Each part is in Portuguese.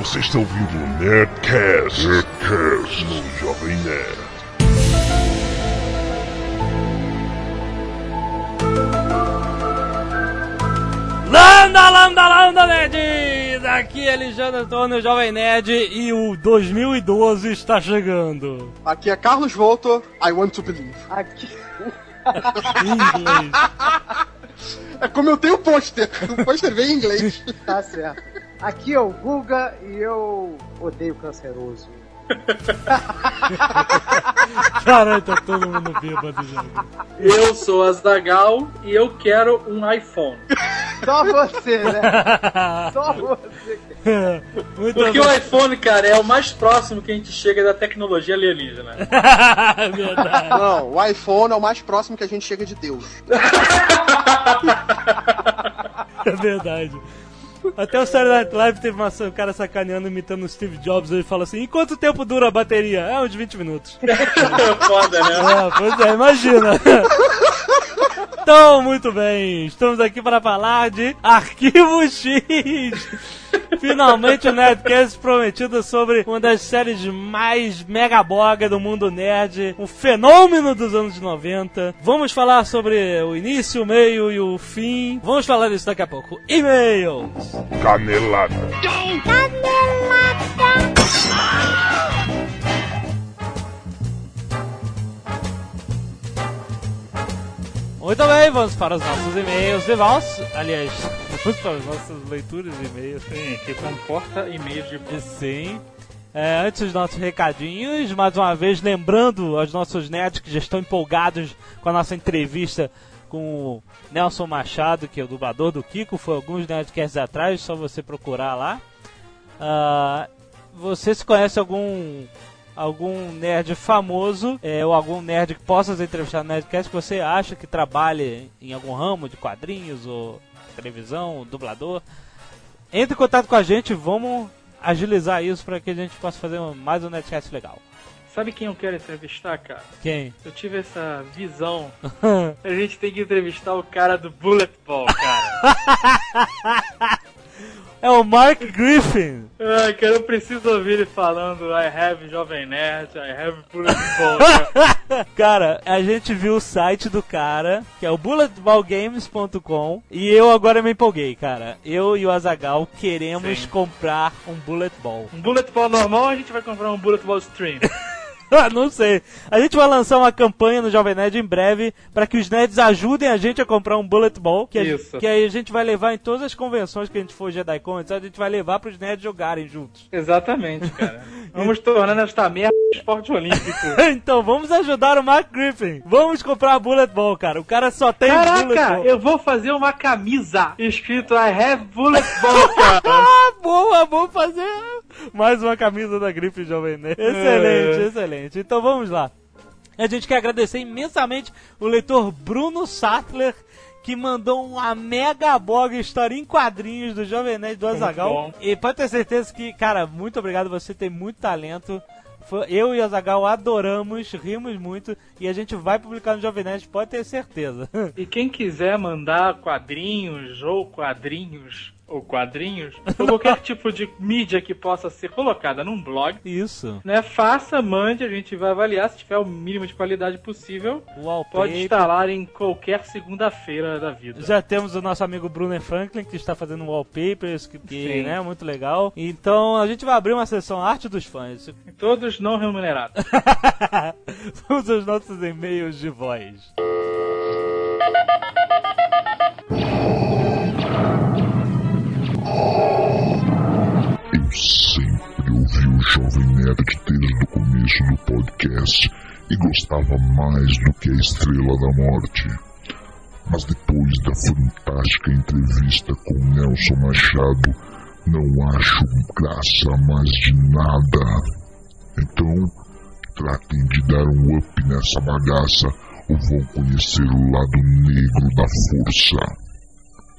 Você está ouvindo o Nerdcast, Nerdcast no Jovem Nerd. Landa, landa, landa, nerds! Aqui é Alexandre Antônio, Jovem Nerd, e o 2012 está chegando. Aqui é Carlos Voltor, I want to believe. Aqui. Em inglês. É como eu tenho o pôster, o pôster vem em inglês. Tá certo. Aqui é o Guga e eu odeio canceroso. Caralho, tá todo mundo bêbado já. Eu sou Azagal e eu quero um iPhone. Só você, né? Só você. Muito Porque bom. o iPhone, cara, é o mais próximo que a gente chega da tecnologia alienígena. Verdade. Não, o iPhone é o mais próximo que a gente chega de Deus. É verdade. Até o Saturday Night Live teve uma, um cara sacaneando, imitando o Steve Jobs, ele fala assim, e quanto tempo dura a bateria? É, uns 20 minutos. Foda, né? É, pois é, imagina. Então, muito bem, estamos aqui para falar de Arquivo X. Finalmente o Nerdcast prometido sobre uma das séries mais mega boga do mundo nerd, um fenômeno dos anos 90. Vamos falar sobre o início, o meio e o fim. Vamos falar disso daqui a pouco. E-mails. Canelada. Muito bem, vamos para os nossos e-mails de voz. Aliás, vamos para as nossas leituras de e-mails. Sim, que comporta e-mails de E Sim. É, antes dos nossos recadinhos, mais uma vez lembrando aos nossos nerds que já estão empolgados com a nossa entrevista com o Nelson Machado, que é o dublador do Kiko, foi alguns nerdcasts atrás, só você procurar lá. Ah, você se conhece algum algum nerd famoso é, ou algum nerd que possa ser entrevistado no Nerdcast que você acha que trabalhe em algum ramo de quadrinhos ou televisão, dublador, entre em contato com a gente, vamos agilizar isso para que a gente possa fazer mais um Nerdcast legal. Sabe quem eu quero entrevistar, cara? Quem? Eu tive essa visão. A gente tem que entrevistar o cara do Bullet Ball, cara. é o Mark Griffin. Ai, cara, eu preciso ouvir ele falando I have Jovem Nerd, I have Bullet Ball, cara. A gente viu o site do cara, que é o bulletballgames.com, e eu agora me empolguei, cara. Eu e o Azagal queremos Sim. comprar um Bullet Ball. Um Bullet Ball normal a gente vai comprar um Bullet Ball Stream? Ah, Não sei. A gente vai lançar uma campanha no Jovem Nerd em breve para que os nerds ajudem a gente a comprar um Bullet Ball. Que, a- Isso. que aí a gente vai levar em todas as convenções que a gente for JediCon, a gente vai levar para os nerds jogarem juntos. Exatamente, cara. Vamos tornando esta merda um esporte olímpico. então vamos ajudar o Mark Griffin. Vamos comprar Bullet Ball, cara. O cara só tem Bullet Caraca, Ball. eu vou fazer uma camisa escrito I have Bullet Ball, cara. Ah, boa, vamos fazer mais uma camisa da Griffin Jovem Nerd. Excelente, É. excelente. Então vamos lá. A gente quer agradecer imensamente o leitor Bruno Sattler, que mandou uma mega boga história em quadrinhos do Jovem Nerd do Azagal. E pode ter certeza que, cara, muito obrigado, você tem muito talento. Eu e o Azagal adoramos, rimos muito e a gente vai publicar no Jovem Nerd, pode ter certeza. E quem quiser mandar quadrinhos ou quadrinhos ou quadrinhos ou qualquer tipo de mídia que possa ser colocada num blog, Isso. né? Faça, mande, a gente vai avaliar se tiver o mínimo de qualidade possível. Wallpaper. Pode instalar em qualquer segunda-feira da vida. Já temos o nosso amigo Bruno Franklin, que está fazendo wallpapers, que, que né, muito legal. Então a gente vai abrir uma sessão Arte dos Fãs. Todos não remunerados. Vamos aos nossos e-mails de voz. Eu sempre ouvi o Jovem Nerd desde o começo do podcast e gostava mais do que a Estrela da Morte. Mas depois da fantástica entrevista com Nelson Machado, não acho graça mais de nada. Então, tratem de dar um up nessa bagaça ou vão conhecer o lado negro da força.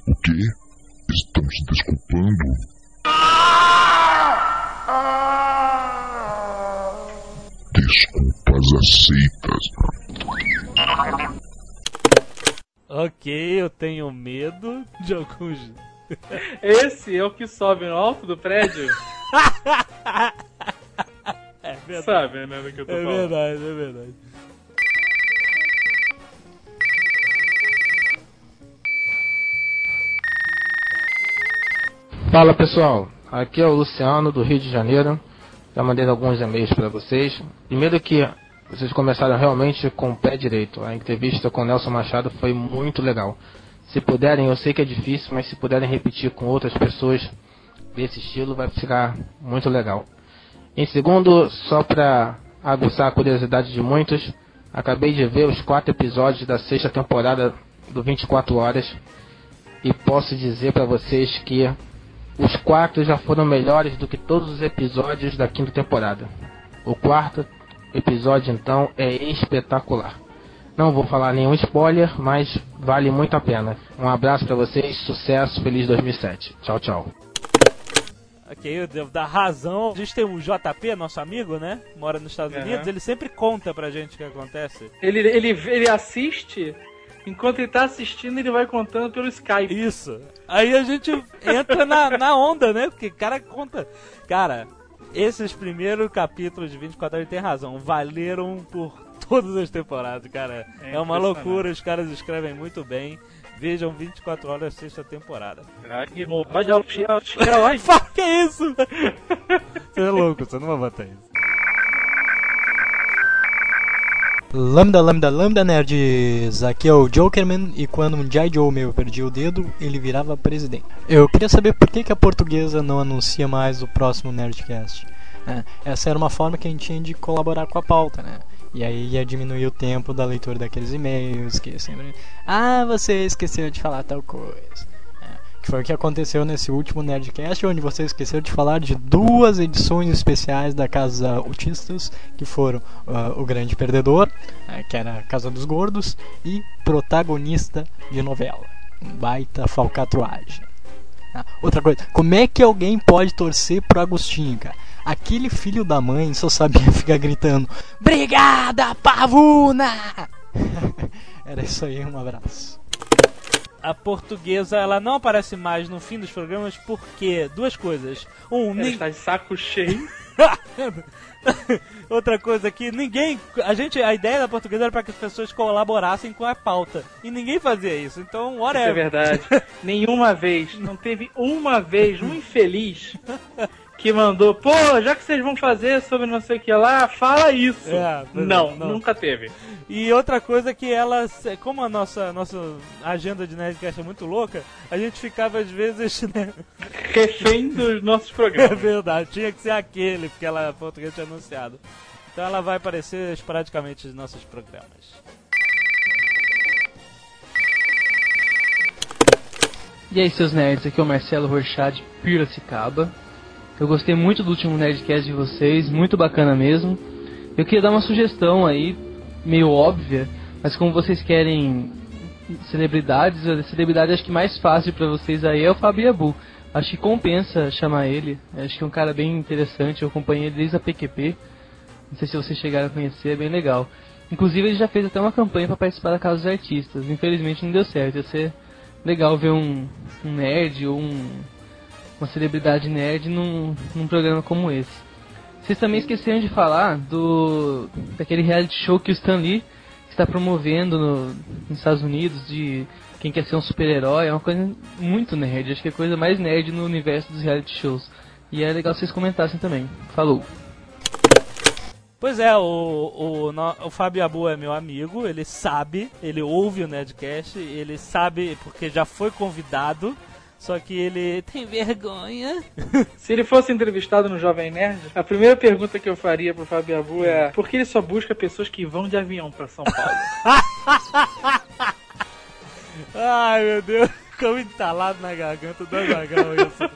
O quê? Estão se desculpando? Desculpas aceitas. Ok, eu tenho medo de alguns. Esse é o que sobe no alto do prédio É verdade. Sabe, né, do que eu tô É falando. verdade, é verdade. Fala pessoal, aqui é o Luciano do Rio de Janeiro. Já mandei alguns e-mails para vocês. Primeiro que vocês começaram realmente com o pé direito. A entrevista com Nelson Machado foi muito legal. Se puderem, eu sei que é difícil, mas se puderem repetir com outras pessoas desse estilo, vai ficar muito legal. Em segundo, só para aguçar a curiosidade de muitos, acabei de ver os quatro episódios da sexta temporada do 24 Horas e posso dizer para vocês que os quatro já foram melhores do que todos os episódios da quinta temporada. O quarto episódio, então, é espetacular. Não vou falar nenhum spoiler, mas vale muito a pena. Um abraço para vocês, sucesso, feliz 2007. Tchau, tchau. Ok, eu devo dar razão. A gente tem o JP, nosso amigo, né? Mora nos Estados Aham. Unidos. Ele sempre conta pra gente o que acontece. Ele, ele, ele assiste, enquanto ele tá assistindo, ele vai contando pelo Skype. Isso. Aí a gente entra na, na onda, né? Porque o cara conta. Cara, esses primeiros capítulos de 24 horas, ele tem razão. Valeram por todas as temporadas, cara. É, É uma loucura, os caras escrevem muito bem. Vejam 24 horas, sexta temporada. Herói. Fala que é isso? você é louco, você não vai botar isso. Lambda, lambda, lambda, nerds! Aqui é o Jokerman e quando um G.I. Joe meu perdia o dedo, ele virava presidente. Eu queria saber por que, que a portuguesa não anuncia mais o próximo Nerdcast. né? essa era uma forma que a gente tinha de colaborar com a pauta, né? E aí ia diminuir o tempo da leitura daqueles e-mails que sempre. Ah, você esqueceu de falar tal coisa. Que foi o que aconteceu nesse último Nerdcast, onde você esqueceu de falar de duas edições especiais da Casa Autistas, que foram ah, O Grande Perdedor, eh, que era a Casa dos Gordos, e Protagonista de Novela. Um baita falcatruagem. Ah, outra coisa, como é que alguém pode torcer pro Agostinho, cara? Aquele filho da mãe só sabia ficar gritando: Brigada, pavuna! Era isso aí, um abraço. A portuguesa, ela não aparece mais no fim dos programas porque duas coisas. Um, Ele nin- está de saco cheio. Outra coisa que ninguém, a gente, a ideia da portuguesa era para que as pessoas colaborassem com a pauta e ninguém fazia isso. Então, Isso é whatever. verdade. Nenhuma vez, não teve uma vez, um infeliz que mandou, pô, já que vocês vão fazer sobre não sei o que lá, fala isso. É, é, não, não. nunca teve. E outra coisa que ela, como a nossa, nossa agenda de Nerdcast é muito louca, a gente ficava às vezes, né? Refém dos nossos É programas. verdade, tinha que ser aquele, porque ela a portuguesa tinha anunciado. Então ela vai aparecer esporadicamente nos nossos programas. E aí, seus nerds, aqui é o Marcelo Rorschad de Piracicaba. Eu gostei muito do último Nerdcast de vocês, muito bacana mesmo. Eu queria dar uma sugestão aí, meio óbvia, mas como vocês querem celebridades, a celebridade acho que mais fácil pra vocês aí é o Fabiabu. Acho que compensa chamar ele, acho que é um cara bem interessante, eu acompanhei ele desde a PQP. Não sei se vocês chegaram a conhecer, é bem legal. Inclusive ele já fez até uma campanha para participar da Casa dos Artistas, infelizmente não deu certo, ia ser legal ver um, um nerd ou um, uma celebridade nerd num, num programa como esse. Vocês também esqueceram de falar do daquele reality show que o Stan Lee está promovendo no- nos Estados Unidos de quem quer ser um super-herói. É uma coisa muito nerd, acho que é a coisa mais nerd no universo dos reality shows. E é legal vocês comentassem também. Falou! Pois é, o, o, o Fábio Abu é meu amigo, ele sabe, ele ouve o Nerdcast, ele sabe porque já foi convidado, só que ele tem vergonha. Se ele fosse entrevistado no Jovem Nerd, a primeira pergunta que eu faria pro Fábio Abu é por que ele só busca pessoas que vão de avião pra São Paulo? Ai meu Deus, ficou entalado na garganta do Azaghal isso.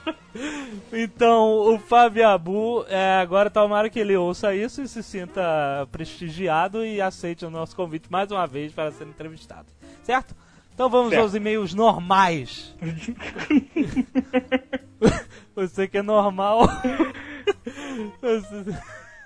Então, o Fábio Abu, é, agora tomara que ele ouça isso e se sinta prestigiado e aceite o nosso convite mais uma vez para ser entrevistado. Certo? Então vamos Certo. aos e-mails normais. Você que é normal.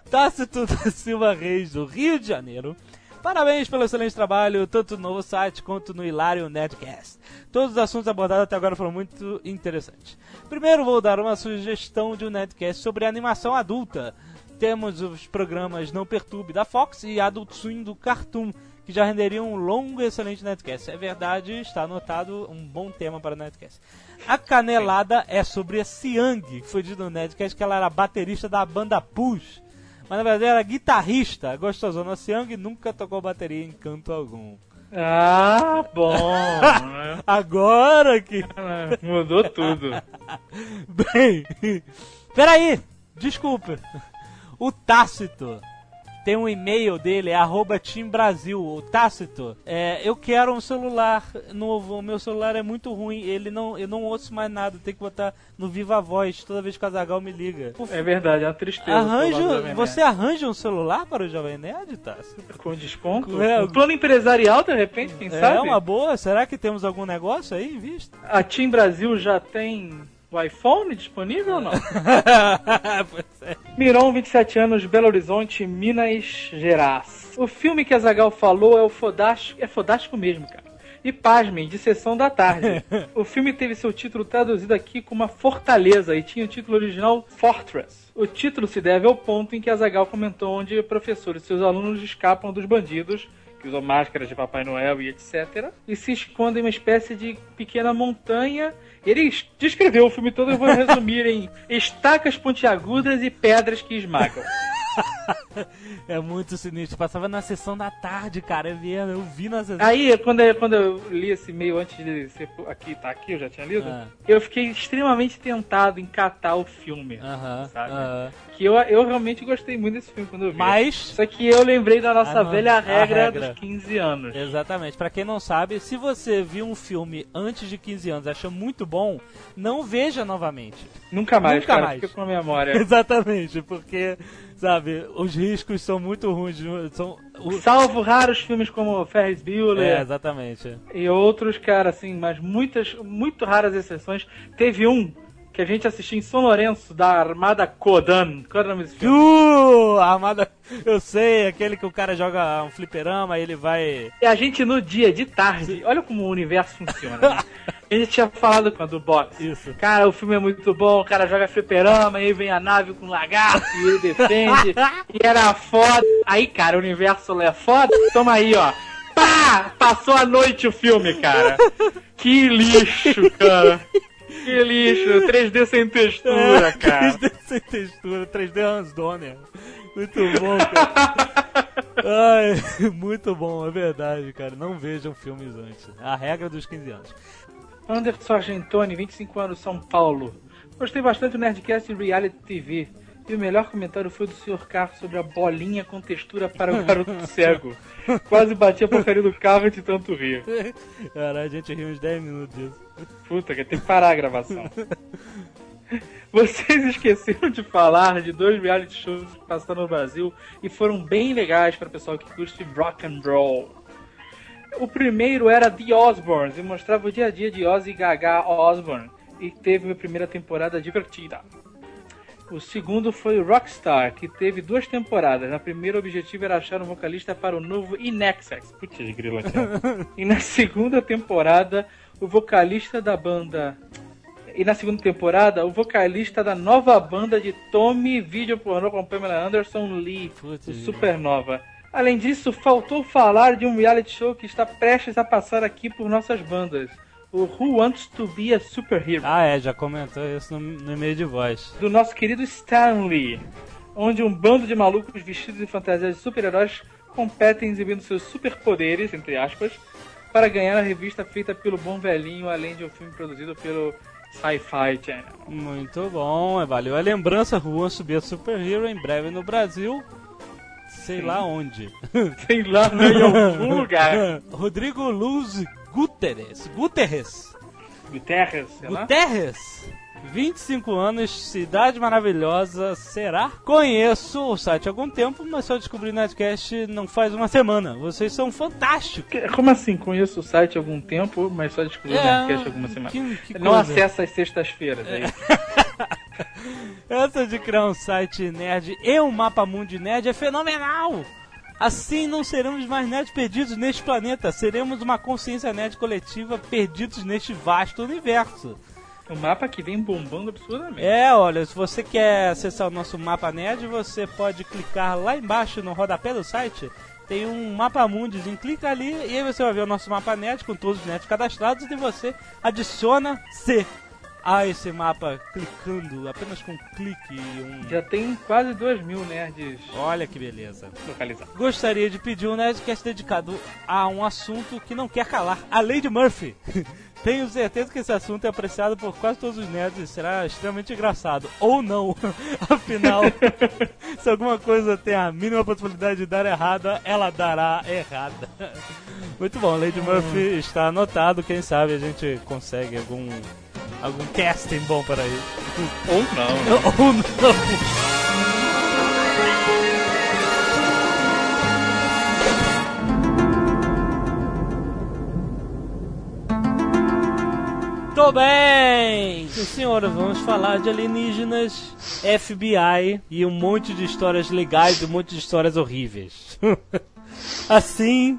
Tácito da Silva Reis, do Rio de Janeiro, Parabéns pelo excelente trabalho, tanto no novo site quanto no Hilário Netcast. Todos os assuntos abordados até agora foram muito interessantes. Primeiro vou dar uma sugestão de um Netcast sobre animação adulta. Temos os programas Não Perturbe da Fox e Adult Swim do Cartoon, que já renderiam um longo e excelente Netcast. É verdade, está anotado um bom tema para o Netcast. A canelada é sobre a Siang, que foi dito no Netcast que ela era baterista da banda Push. Mas na verdade era guitarrista, gostosona. A Siang nunca tocou bateria em canto algum. Ah, bom. Agora que. Mudou tudo. Bem. Peraí! Desculpa. O Tácito tem um e-mail dele, é arroba Team Brasil, o Tácito. É, eu quero um celular novo, o meu celular é muito ruim, ele não, eu não ouço mais nada, tem que botar no Viva Voz toda vez que o Azagal me liga. É verdade, é uma tristeza. Arranja, você arranja um celular para o Jovem Nerd, Tácito? Com desconto? É, um plano empresarial, de repente, quem é sabe? É uma boa, será que temos algum negócio aí em vista? A Team Brasil já tem o iPhone disponível ou não? pois é. Miron, 27 anos, Belo Horizonte, Minas Gerais. O filme que a Zagal falou é o Fodástico, é Fodástico mesmo, cara. E pasmem, de sessão da tarde. o filme teve seu título traduzido aqui como uma fortaleza e tinha o título original Fortress. O título se deve ao ponto em que a Zagal comentou onde professores e seus alunos escapam dos bandidos que usam máscaras de Papai Noel e etc. E se escondem em uma espécie de pequena montanha. Ele descreveu o filme todo, eu vou resumir em estacas pontiagudas e pedras que esmagam. é muito sinistro. Passava na sessão da tarde, cara. Eu vi, eu vi na sessão. Aí, quando eu, quando eu li esse e-mail antes de ser aqui, tá aqui, eu já tinha lido. Ah. Eu fiquei extremamente tentado em catar o filme. Aham, sabe? aham. Que eu, eu realmente gostei muito desse filme quando eu vi. Mas- Só que eu lembrei da nossa Ah, não. velha regra, regra. dos 15 anos. Exatamente. Pra quem não sabe, se você viu um filme antes de 15 anos e achou muito bom, não veja novamente. Nunca mais, Nunca cara. mais. Fica com a memória. Exatamente, porque, sabe, os riscos são muito ruins. São. Salvo raros filmes como Ferris Bueller. É, exatamente. E outros, cara, assim, mas muitas, muito raras exceções. Teve um que a gente assistiu em São Lourenço, da Armada Kodan. Qual era o nome desse filme? Uh, armada, eu sei, aquele que o cara joga um fliperama e ele vai. E a gente no dia, de tarde, olha como o universo funciona. né? A gente tinha falado com a do box. Isso. Cara, o filme é muito bom, o cara joga fliperama, aí vem a nave com lagarto e ele defende. e era foda. Aí, cara, o universo é foda. Toma aí, ó. Pá! Passou a noite o filme, cara. Que lixo, cara. Que lixo. 3D sem textura, cara. 3D sem textura, 3D Hans Donner. Muito bom, cara. Ai, muito bom, é verdade, cara. Não vejam filmes antes. A regra dos 15 anos. Anderson Argentoni, 25 anos, São Paulo. Gostei bastante do Nerdcast e Reality TV. E o melhor comentário foi do Sr. Carlos sobre a bolinha com textura para o garoto cego. Quase bati a porcaria do carro de tanto rir. Cara, a gente riu uns 10 minutos disso. Puta, que tem que parar a gravação. Vocês esqueceram de falar de dois reality shows que passaram no Brasil e foram bem legais para o pessoal que curte rock and roll. O primeiro era The Osbournes e mostrava o dia a dia de Ozzy Gaga Osbourne e teve uma primeira temporada divertida. O segundo foi Rockstar, que teve duas temporadas. Na primeira, o objetivo era achar um vocalista para o novo Inexex. Putz, grila. E na segunda temporada, o vocalista da banda. E na segunda temporada, o vocalista da nova banda de Tommy Video Pornô com Pamela Anderson Lee, Putz, o Supernova. Além disso, faltou falar de um reality show que está prestes a passar aqui por nossas bandas. O Who Wants to Be a Superhero Ah, é, já comentou isso no, no e-mail de voz. do nosso querido Stanley, onde um bando de malucos vestidos em fantasias de super-heróis competem exibindo seus superpoderes, entre aspas, para ganhar a revista feita pelo bom velhinho, além de um filme produzido pelo Sci-Fi Channel. Muito bom, é, valeu a lembrança. Juan subir a Super Hero em breve no Brasil. Sei Sim. lá onde. Sei lá, em algum lugar. Rodrigo Luz Guterres. Guterres. Guterres, sei lá. Guterres. 25 anos, cidade maravilhosa, será? Conheço o site há algum tempo, mas só descobri no Nerdcast não faz uma semana. Vocês são fantásticos. Que- Como assim? Conheço o site há algum tempo, mas só descobri o É, Nerdcast há alguma semana. que- que Não coisa. acessa às sextas-feiras, é isso. Essa de criar um site nerd e um mapa mundi nerd é fenomenal! Assim não seremos mais nerds perdidos neste planeta, seremos uma consciência nerd coletiva perdidos neste vasto universo. O mapa que vem bombando absurdamente. É, olha, se você quer acessar o nosso mapa nerd, você pode clicar lá embaixo no rodapé do site. Tem um mapa mundizinho, clica ali e aí você vai ver o nosso mapa nerd com todos os nerds cadastrados e você adiciona C a esse mapa clicando apenas com um clique e um. Já tem quase 2 mil nerds Olha que beleza. localizados. Gostaria de pedir um Nerdcast dedicado a um assunto que não quer calar, a de Murphy. Tenho certeza que esse assunto é apreciado por quase todos os nerds e será extremamente engraçado. Ou não. Afinal, se alguma coisa tem a mínima possibilidade de dar errada, ela dará errada. Muito bom, Lady Murphy está anotado. Quem sabe a gente consegue algum, algum casting bom para isso. Ou não. Ou não. Tô bem! Sim, senhora, vamos falar de alienígenas, FBI e um monte de histórias legais e um monte de histórias horríveis. assim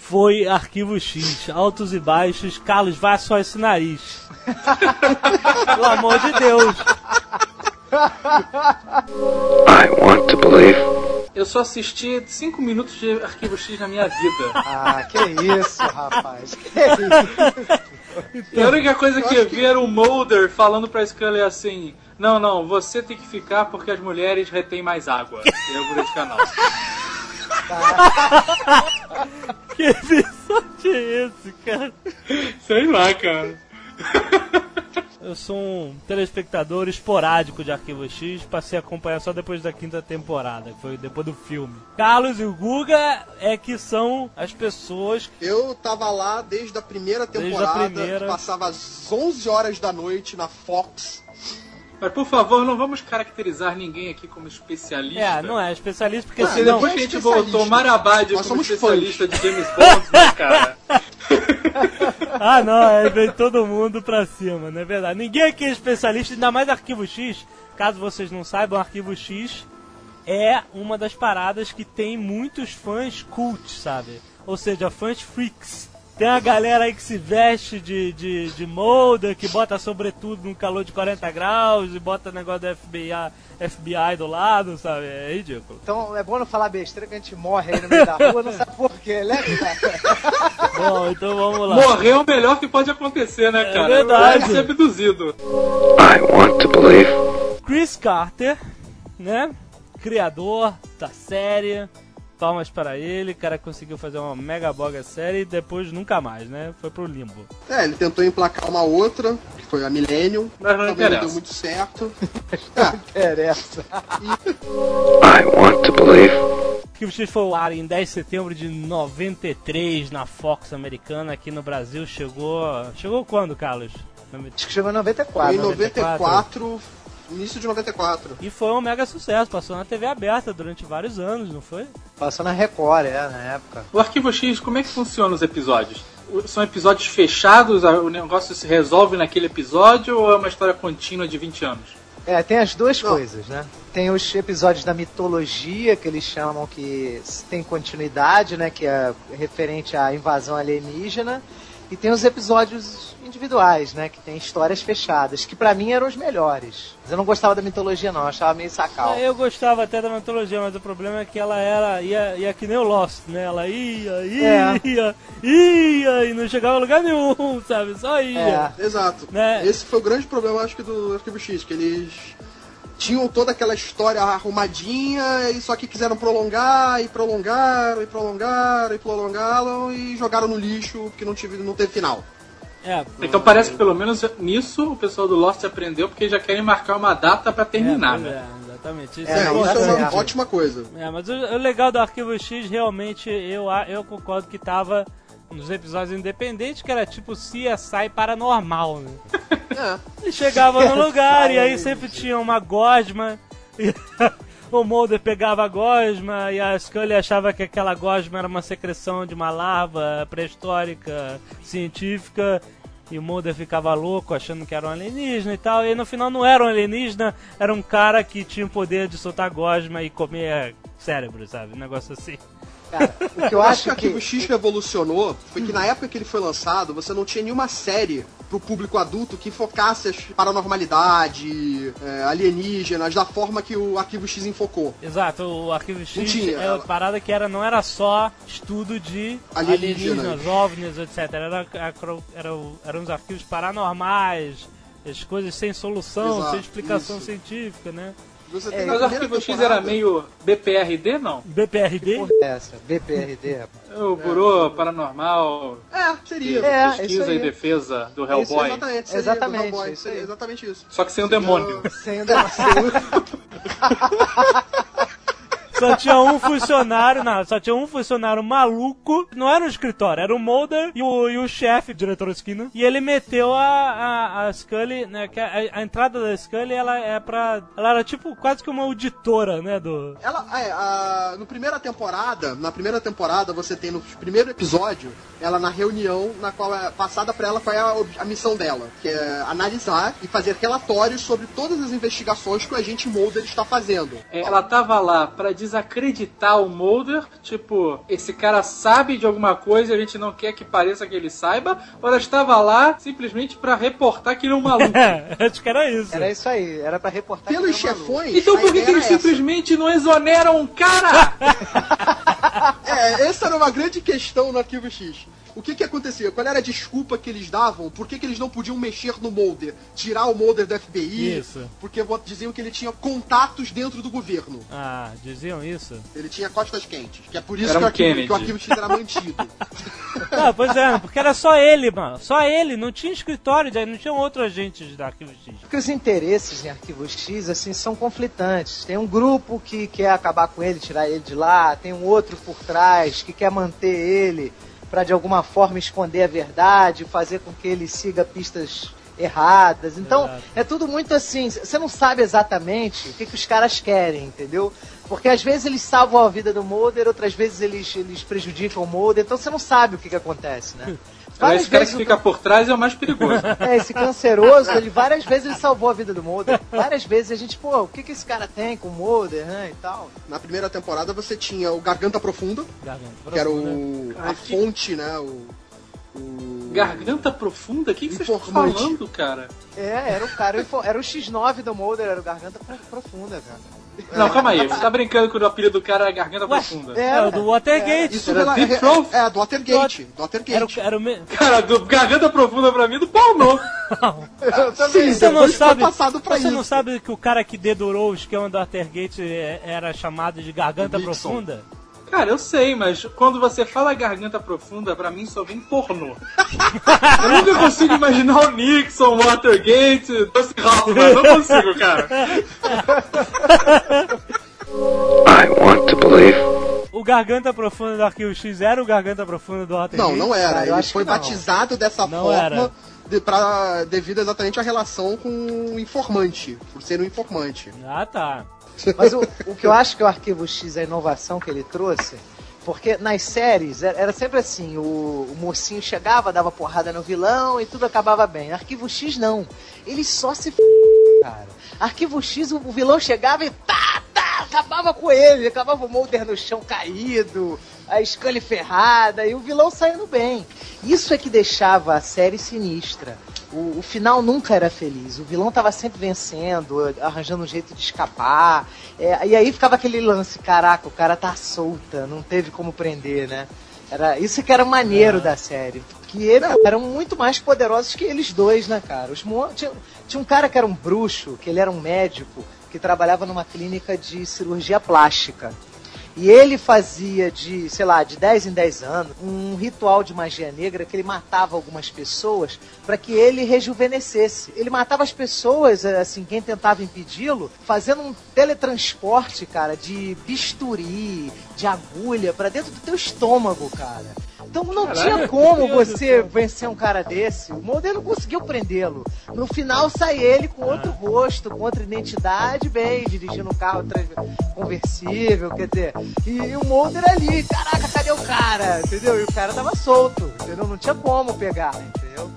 foi Arquivo X, altos e baixos. Carlos, vai só esse nariz. Pelo amor de Deus. I want to believe. Eu só assisti 5 minutos de Arquivo X na minha vida. Ah, que isso, rapaz. Que isso. E a única coisa que eu vi era o Mulder falando pra Scully assim: Não, não, você tem que ficar porque as mulheres retêm mais água. Eu mudei de canal. Que episódio é esse, cara? Sei lá, cara. Eu sou um telespectador esporádico de Arquivo X, passei a acompanhar só depois da quinta temporada, que foi depois do filme. Carlos e o Guga é que são as pessoas Eu tava lá desde a primeira Desde a temporada, primeira. que passava às 11 horas da noite na Fox. Mas por favor, não vamos caracterizar ninguém aqui como especialista. É, não é especialista porque Porque senão. depois que a gente voltou Marabade Nós como especialista de James Bond, né, cara? Ah, não, aí vem todo mundo pra cima, não é verdade? Ninguém aqui é especialista, ainda mais Arquivo X. Caso vocês não saibam, Arquivo X é uma das paradas que tem muitos fãs cult, sabe? Ou seja, fãs freaks. Tem a galera aí que se veste de, de, de molder, que bota sobretudo no calor de 40 graus e bota negócio do FBI, FBI do lado, sabe? É ridículo. Então é bom não falar besteira que a gente morre aí no meio da rua, não sabe por quê, né? cara? Bom, então vamos lá. Morrer é o melhor que pode acontecer, né, cara? verdade. Ser abduzido. I want to believe. Chris Carter, né? Criador da série. Palmas para ele, o cara conseguiu fazer uma mega boga série e depois nunca mais, né? Foi pro limbo. É, ele tentou emplacar uma outra, que foi a Millennium. Mas não Também não deu muito certo. Interessa. I want to believe. Que o X foi ao ar em 10 de setembro de 93 na Fox americana. Aqui no Brasil chegou. Chegou quando, Carlos? Acho que chegou em Foi 94. em 94. 94, início de 94. E foi um mega sucesso, passou na TV aberta durante vários anos, não foi? Passou na Record, é, na época. O Arquivo X, como é que funciona os episódios? São episódios fechados, o negócio se resolve naquele episódio ou é uma história contínua de 20 anos? É, tem as duas Não. coisas, né? Tem os episódios da mitologia, que eles chamam que tem continuidade, né? Que é referente à invasão alienígena. E tem os episódios individuais, né? Que tem histórias fechadas, que pra mim eram os melhores. Mas eu não gostava da mitologia, não. Eu achava meio sacal. Eu gostava até da mitologia, mas o problema é que ela era. ia, ia que nem o Lost, né? Ela ia, ia, É. ia, ia e não chegava a lugar nenhum, sabe? Só ia. É. Exato. Né? Esse foi o grande problema, acho que, do Arquivo X, que eles tinham toda aquela história arrumadinha, e só que quiseram prolongar, e prolongaram, e prolongaram, e prolongaram, e jogaram no lixo, porque não, tive, não teve final. É, Então parece que pelo menos nisso o pessoal do Lost aprendeu, porque já querem marcar uma data pra terminar, é, né? é, exatamente. Isso É, É, isso é uma ótima coisa. É, mas o, o legal do Arquivo X, realmente, eu, eu concordo que tava nos episódios independentes, que era tipo CSI paranormal, né? É. Ele chegava no lugar e aí sempre tinha uma gosma. E o Mulder pegava a gosma e a Scully achava que aquela gosma era uma secreção de uma larva pré-histórica científica. E o Mulder ficava louco achando que era um alienígena e tal. E no final não era um alienígena, era um cara que tinha o poder de soltar gosma e comer cérebro, sabe? Um negócio assim. Cara, o que eu Eu acho acho que o que. Arquivo X revolucionou foi que na época que ele foi lançado, você não tinha nenhuma série pro público adulto que focasse as paranormalidade, é, alienígenas, da forma que o Arquivo X enfocou. Exato, o Arquivo X Não tinha, é uma ela- parada que era, não era só estudo de Alienígenas. alienígenas, ovnis, etc. Era, era, o- eram os arquivos paranormais, as coisas sem solução, Exato, sem explicação isso. científica, né? Você É, tem na Mas o Arquivo X era meio BPRD, não? BPRD? Porra é essa? BPRD, rapaz. O Burô Paranormal, É, seria. É, isso Pesquisa aí. e Defesa do Isso, Hellboy. exatamente, seria, Exatamente, do Hellboy, isso seria exatamente isso. Só que sem o demônio. Sem sem- Só tinha um funcionário, não, só tinha um funcionário maluco. Não era um escritório, era o Mulder e o, e o chefe, o diretor Skinner. E ele meteu a, a, a Scully, né? Que a, a entrada da Scully, ela é pra. Ela era tipo quase que uma auditora, né? Do. Ela, é, a, no primeira temporada, na primeira temporada, você tem no primeiro episódio, ela na reunião na qual é passada pra ela qual é a, a missão dela, que é analisar e fazer relatórios sobre todas as investigações que o agente Mulder está fazendo. Ela tava lá pra desacreditar o Mulder, tipo, esse cara sabe de alguma coisa e a gente não quer que pareça que ele saiba, ou ela estava lá simplesmente pra reportar que ele é um maluco. É, acho que era isso. Era isso aí, era pra reportar. Pelos que era um maluco. chefões, Então por que, eles essa. simplesmente não exoneram um cara? É, essa era uma grande questão no Arquivo X. O que que acontecia? Qual era a desculpa que eles davam? Por que, que eles não podiam mexer no Mulder? Tirar o Mulder do FBI? Isso. Porque diziam que ele tinha contatos dentro do governo. Ah, diziam isso? Ele tinha costas quentes. Que é por isso Era que, um o Kennedy. que o Arquivo X era mantido. Ah, pois é, porque era só ele, mano. Só ele, não tinha escritório, não tinham outros agentes da Arquivo X. Porque os interesses em Arquivo X, assim, são conflitantes. Tem um grupo que quer acabar com ele, tirar ele de lá, tem um outro por trás que quer manter ele para de alguma forma esconder a verdade, fazer com que ele siga pistas erradas. Então, Exato. é tudo muito assim, você não sabe exatamente o que, que os caras querem, entendeu? Porque às vezes eles salvam a vida do Mulder, outras vezes eles, eles prejudicam o Mulder, então você não sabe o que, que acontece, né? Mas esse cara que fica por trás é o mais perigoso. é, esse canceroso, ele várias vezes ele salvou a vida do Mulder. Várias vezes a gente, pô, o que, que esse cara tem com o Mulder, né, e tal. Na primeira temporada você tinha o Garganta Profunda, Garganta que era profunda. o, a fonte, né? O, o- Garganta profunda? O que, que vocês estão falando, cara? É, era o cara, era o X9 do Mulder, era o Garganta Pro- Profunda, cara. Não, calma aí. Você tá brincando que o apelido do cara é Garganta Profunda. É, o do Watergate. Isso Era Deep é, Throat? é, é, do Watergate. Do Era, Watergate. o- era o me... Cara, do Garganta Profunda pra mim é do pornô. Eu também. Você não sabe, passado pra você não isso. sabe que o cara que dedurou o esquema do Watergate é- era chamado de Garganta Nixon. Profunda? Cara, eu sei, mas quando você fala garganta profunda, pra mim só vem pornô. eu nunca consigo imaginar o Nixon, Watergate, Dusty Hoffman. Não consigo, cara. I want to believe. O Garganta Profunda do Arquivo X era o Garganta Profunda do Watergate? Não, não era. Ele acho foi batizado dessa Não forma era. de- pra- devido exatamente à relação com o informante, por ser um informante. Ah, tá. Mas o, o que eu acho que o Arquivo X, a inovação que ele trouxe, porque nas séries era sempre assim, o, o mocinho chegava, dava porrada no vilão e tudo acabava bem. Arquivo X não. Ele só se cara. Arquivo X, o, o vilão chegava e tá, tá, acabava com ele, acabava o Mulder no chão caído, a Scully ferrada e o vilão saindo bem. Isso é que deixava a série sinistra. O, o final nunca era feliz. O vilão tava sempre vencendo, arranjando um jeito de escapar. É, e aí ficava aquele lance, caraca, o cara tá solta, não teve como prender, né? Era isso que era maneiro da série. Que eles eram muito mais poderosos que eles dois, né, cara? Os tinha, tinha um cara que era um bruxo, que ele era um médico, que trabalhava numa clínica de cirurgia plástica. E ele fazia de, sei lá, de 10 em 10 anos, um ritual de magia negra que ele matava algumas pessoas para que ele rejuvenescesse. Ele matava as pessoas, assim, quem tentava impedi-lo, fazendo um teletransporte, cara, de bisturi, de agulha para dentro do teu estômago, cara. Então não tinha como você vencer um cara desse. O Mulder não conseguiu prendê-lo. No final sai ele com outro rosto, com outra identidade, bem, dirigindo um carro trans- conversível, quer dizer. E, o Mulder ali, caraca, cadê o cara? Entendeu? E o cara tava solto, entendeu? Não tinha como pegar, entendeu?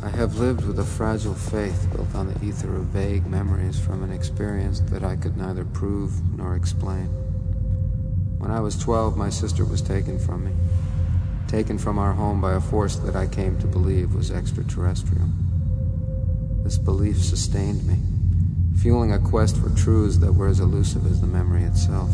I have lived with a fragile faith built on the ether of vague memories from an experience that I could neither prove nor explain. When I was 12, my sister was taken from me. Taken from our home by a force that I came to believe was extraterrestrial. This belief sustained me, fueling a quest for truths that were as elusive as the memory itself.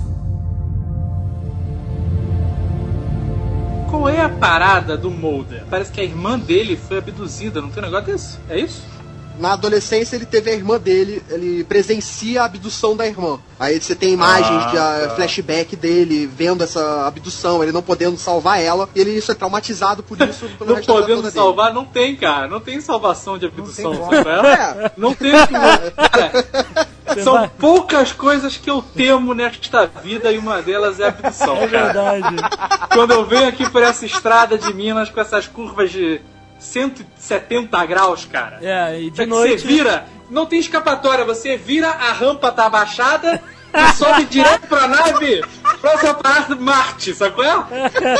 Qual é a parada do Mulder? Parece que a irmã dele foi abduzida, não tem um negócio desse? É isso? Na adolescência ele teve a irmã dele, ele presencia a abdução da irmã. Aí você tem imagens Ah, de ah, tá. flashback dele vendo essa abdução, ele não podendo salvar ela, e ele isso é traumatizado por isso pelo Não podendo salvar, não tem, cara. Não tem salvação de abdução. Não tem dele. é? Não tem o que. Cara, são vai- poucas coisas que eu temo nesta vida e uma delas é a abdução. É cara. verdade. Quando eu venho aqui por essa estrada de Minas com essas curvas de 170 graus, cara. É, e de É que noite. Você vira, não tem escapatória, você vira, a rampa tá abaixada e sobe direto pra nave pra separar do Marte, sacou?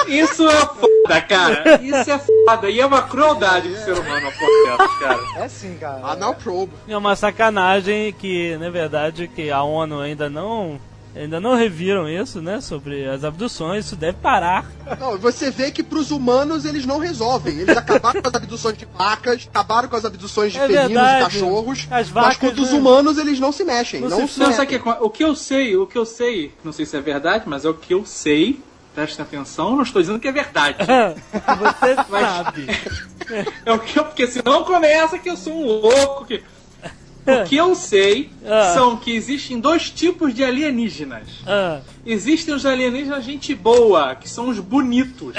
Isso é foda, cara. Isso é foda. E é uma crueldade do ser humano, porra dessas, cara. É sim, cara. Ah, não, probe. É uma sacanagem que, na verdade, que a ONU ainda não. Ainda não reviram isso, né? Sobre as abduções, isso deve parar. Não, você vê que pros humanos eles não resolvem. Eles acabaram com as abduções de vacas, acabaram com as abduções de É felinos verdade. e cachorros. As mas vacas, com os né? humanos eles não se mexem. Não Não, se se Não, mexem. que, é- o que eu sei, o que eu sei, não sei se é verdade, mas é o que eu sei. Prestem atenção, não estou dizendo que é verdade. Você Mas- sabe. É o que eu, porque senão começa que eu sou um louco. Que... O que eu sei Ah. são que existem dois tipos de alienígenas. Ah, Existem os alienígenas gente boa, que são os bonitos.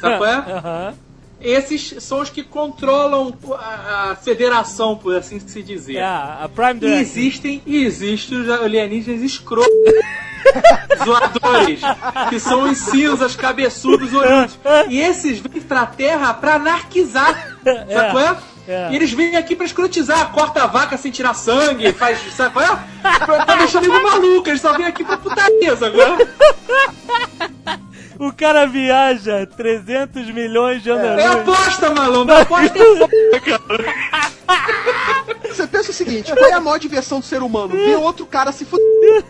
Sabe qual é? Esses são os que controlam a, a federação, por assim se dizer. É, a Prime E existem, e existem os alienígenas escrotos. Zoadores, que são os cinzas, cabeçudos, olhudos. E esses vêm pra terra pra anarquizar. Sabe qual é? É. E eles vêm aqui pra escrotizar, corta a vaca sem tirar sangue, faz. Sabe é? Pra deixar nego maluco, eles só vêm aqui pra putaria, sabe qual é? O cara viaja 300 milhões de anos. É aposta, maluco, aposta é foda, cara. Você pensa o seguinte, qual é a maior diversão do ser humano? Ver outro cara se fuder.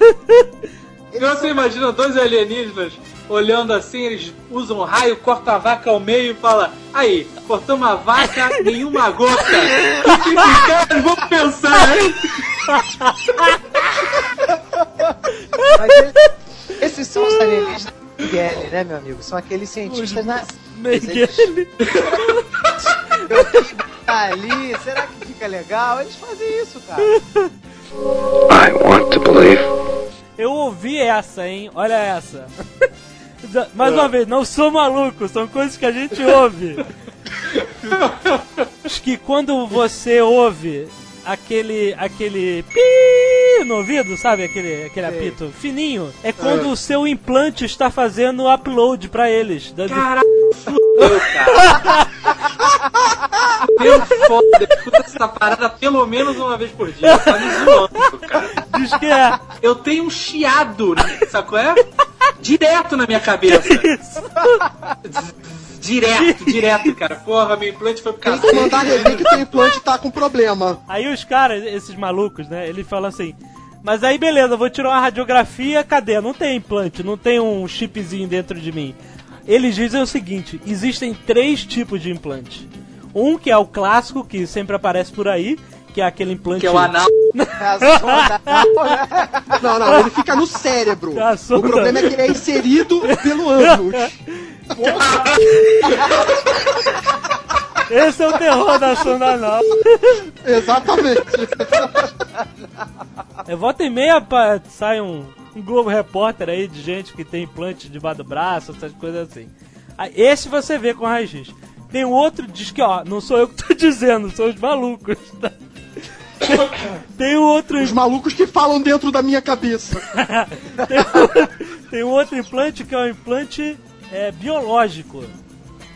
Então você imagina dois alienígenas olhando assim, eles usam um raio, cortam a vaca ao meio e fala aí, cortamos a vaca, nenhuma gota. O que esses caras vão pensar, hein? Mas ele- esses são os alienígenas Miguel, né, meu amigo? São aqueles cientistas na. Miguel. Tá ali, será que fica legal? Eles fazem isso, cara. I want to believe. Eu ouvi essa, hein? Olha essa. Mais uma vez, não sou maluco, são coisas que a gente ouve. Acho que quando você ouve aquele aquele pi no ouvido, sabe? Aquele, aquele Sei. apito fininho, é quando o seu implante está fazendo upload pra eles. Caralho, fudeu, cara. Fudeu foda, escuta essa parada pelo menos uma vez por dia. Tá me zoando, cara. Diz que é. Eu tenho um chiado, sacou? É? Direto na minha cabeça. Direto, direto, cara. Porra, meu implante foi pro Tem cacete. que mandar rever que teu implante tá com problema. Aí os caras, esses malucos, né? Eles falam assim. Mas aí beleza, eu vou tirar uma radiografia, cadê? Não tem implante, não tem um chipzinho dentro de mim. Eles dizem o seguinte: existem três tipos de implante. Um que é o clássico, que sempre aparece por aí, que é aquele implante. Que é o anal. A sonda? Não, não, ele fica no cérebro. O problema é que ele é inserido pelo ânus. Esse é o terror da sonda anal. Exatamente. É volta e meia pa- sai um, um Globo Repórter aí de gente que tem implante debaixo do braço, essas coisas assim. Esse você vê com raio-x. Tem um outro diz que, ó, não sou eu que tô dizendo, são os malucos. tá? Tem um outro Os malucos que falam dentro da minha cabeça. tem, um, tem um outro implante que é um implante é, biológico.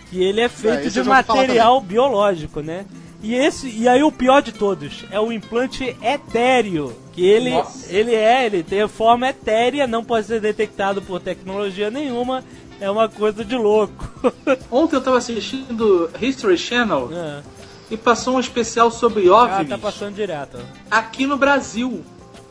Que ele é feito É, de material biológico, né? E esse e aí o pior de todos é o implante etéreo, que ele Nossa. ele é, ele tem a forma etérea, não pode ser detectado por tecnologia nenhuma, é uma coisa de louco. Ontem eu tava assistindo History Channel É. e passou um especial sobre Ah, OVNIs tá passando direto. aqui no Brasil.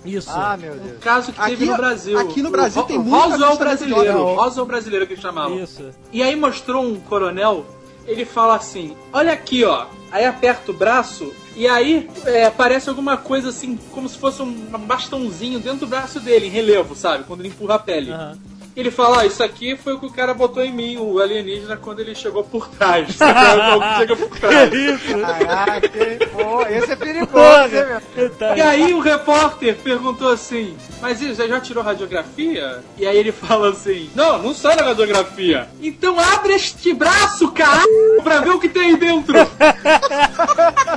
Isso. Ah, meu Deus. Um caso que teve Aqui- no Brasil. aqui no Brasil O tem muita Roswell brasileiro. Roswell brasileiro que eles chamavam. Isso. E aí mostrou um coronel, ele fala assim, olha aqui, ó. Aí aperta o braço e aí é, aparece alguma coisa assim, como se fosse um bastãozinho dentro do braço dele, em relevo, sabe? Quando ele empurra a pele. Aham. Ele fala, ah, isso aqui foi o que o cara botou em mim, o alienígena, quando ele chegou por trás. Algo chega por trás. Isso. Caraca? Pô, esse é perigoso, hein, meu? Tá E aí o repórter perguntou assim, mas ele já tirou radiografia? E aí ele fala assim, não, não sai da radiografia. Então abre este braço, caralho, pra ver o que tem aí dentro.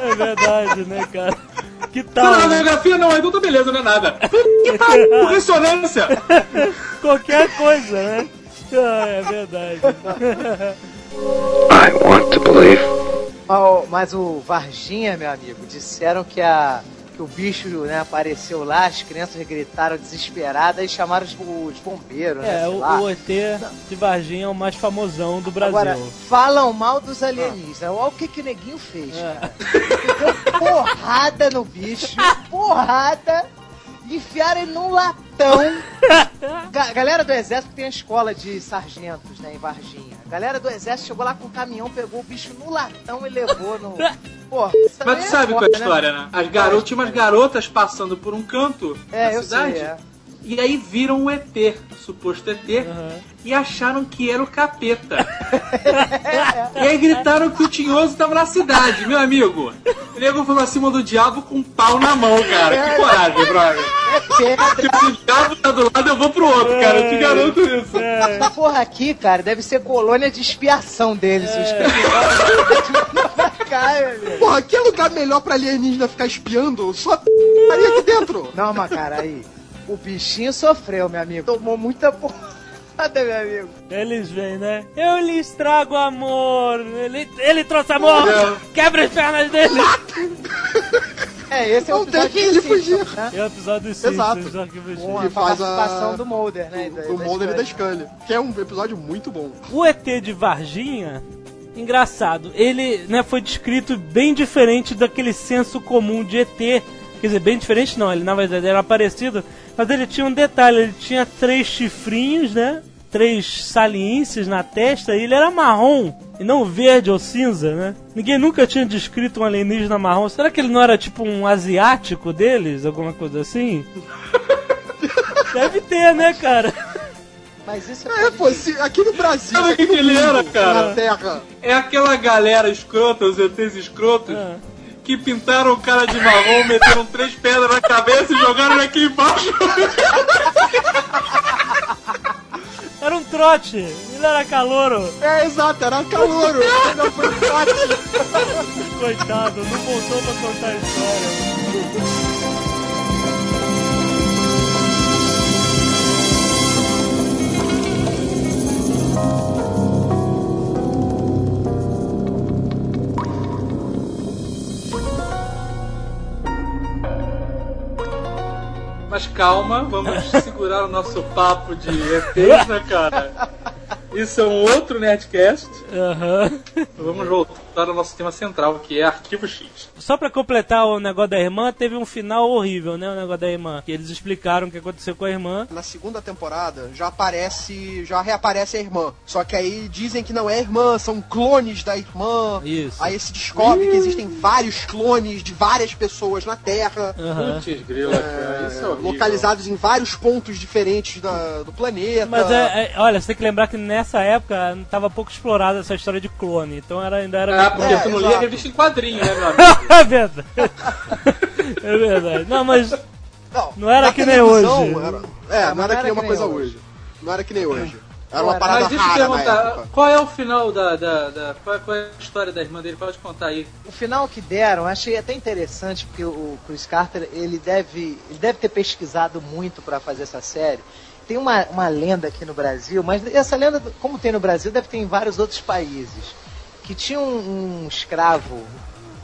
É verdade, né, cara? Que Não, tal? né? radiografia não, então tá beleza, não é nada. Que pariu, ressonância. Qualquer coisa, né? Ah, é verdade. I want to believe. Mas, mas o Varginha, meu amigo, disseram que, a, que o bicho né, apareceu lá, as crianças gritaram desesperadas e chamaram os, os bombeiros, né? É, sei o, o ET de Varginha é o mais famosão do Brasil. Agora, falam mal dos alienígenas. Olha o que que o neguinho fez, É. cara. Deu porrada no bicho, porrada, enfiaram ele num latão. Ga- galera do exército tem a escola de sargentos, né, em Varginha. A galera do exército chegou lá com um caminhão, pegou o bicho no latão e levou no... Porra, Mas tu é sabe qual é a foda, história, né? As garotas, tinha umas garotas passando por um canto É, da eu cidade. sei, é. E aí viram o ET, o suposto ET, e acharam que era o capeta. e aí gritaram que o Tinhoso tava na cidade, meu amigo. O nego foi pra cima do diabo com um pau na mão, cara. Que coragem, brother. Tipo, se o diabo tá do lado, eu vou pro outro, cara. Eu te garanto isso. Essa porra aqui, cara, deve ser colônia de expiação deles. Os meu amigo. Porra, que lugar melhor pra alienígena ficar espiando? Só p***aria aqui dentro. Não, mas cara, aí. O bichinho sofreu, meu amigo. Tomou muita porrada, meu amigo. Eles vêm, né? Eu lhes trago amor. Ele, ele trouxe amor. É. Quebra as pernas dele. É, esse é o episódio dos Simpsons, fugir. Né? É o episódio dos Exato. Que. Com a Que faz a- participação do Mulder, né? e da- O da Mulder e da. Scully. Que é um episódio muito bom. O ET de Varginha, engraçado, ele né, foi descrito bem diferente daquele senso comum de ET. Quer dizer, bem diferente não, ele na verdade era parecido, mas ele tinha um detalhe, ele tinha três chifrinhos, né? Três saliências na testa e ele era marrom, e não verde ou cinza, né? Ninguém nunca tinha descrito um alienígena marrom. Será que ele não era tipo um asiático deles, alguma coisa assim? Deve ter, né, cara? Mas isso É, pô, se, aqui no Brasil. Sabe o que no que ele era, cara? Na Terra. É aquela galera escrota, os ETs escrotos, Ah. Que pintaram o cara de marrom, meteram três pedras na cabeça e jogaram ele aqui embaixo. Era um trote, ele era calouro. É, exato, era calouro. Não foi fácil. Coitado, não voltou pra contar a história. Mas calma, vamos segurar o nosso papo de ETs, né, cara? Isso é um outro Nerdcast. Aham. Vamos voltar ao nosso tema central, que é Arquivo X. Só pra completar o negócio da irmã, teve um final horrível, né? O negócio da irmã. Que eles explicaram o que aconteceu com a irmã. Na segunda temporada já aparece, já reaparece a irmã. Só que aí dizem que não é a irmã, são clones da irmã. Isso. Aí se descobre que existem vários clones de várias pessoas na Terra. Aham. Putz, grila, cara, isso é horrível. localizados em vários pontos diferentes da- do planeta. Mas é, é- olha, você tem que lembrar que nessa época tava pouco explorada essa história de clone, então era, ainda era. Ah, porque É, tu não lia exato. revista em quadrinho, né, meu amigo? é verdade. é verdade. Não, mas não era na que nem hoje. era- é, Ah, não era que nem uma nem coisa hoje. hoje. Não era que nem hoje. Era Não uma era. parada Mas deixa eu perguntar, qual é o final da. da, da- qual, é, qual é a história da irmã dele? Pode contar aí. O final que deram, eu achei até interessante, porque o Chris Carter, ele deve, ele deve ter pesquisado muito para fazer essa série. Tem uma, uma lenda aqui no Brasil, mas essa lenda, como tem no Brasil, deve ter em vários outros países. Que tinha um, um escravo,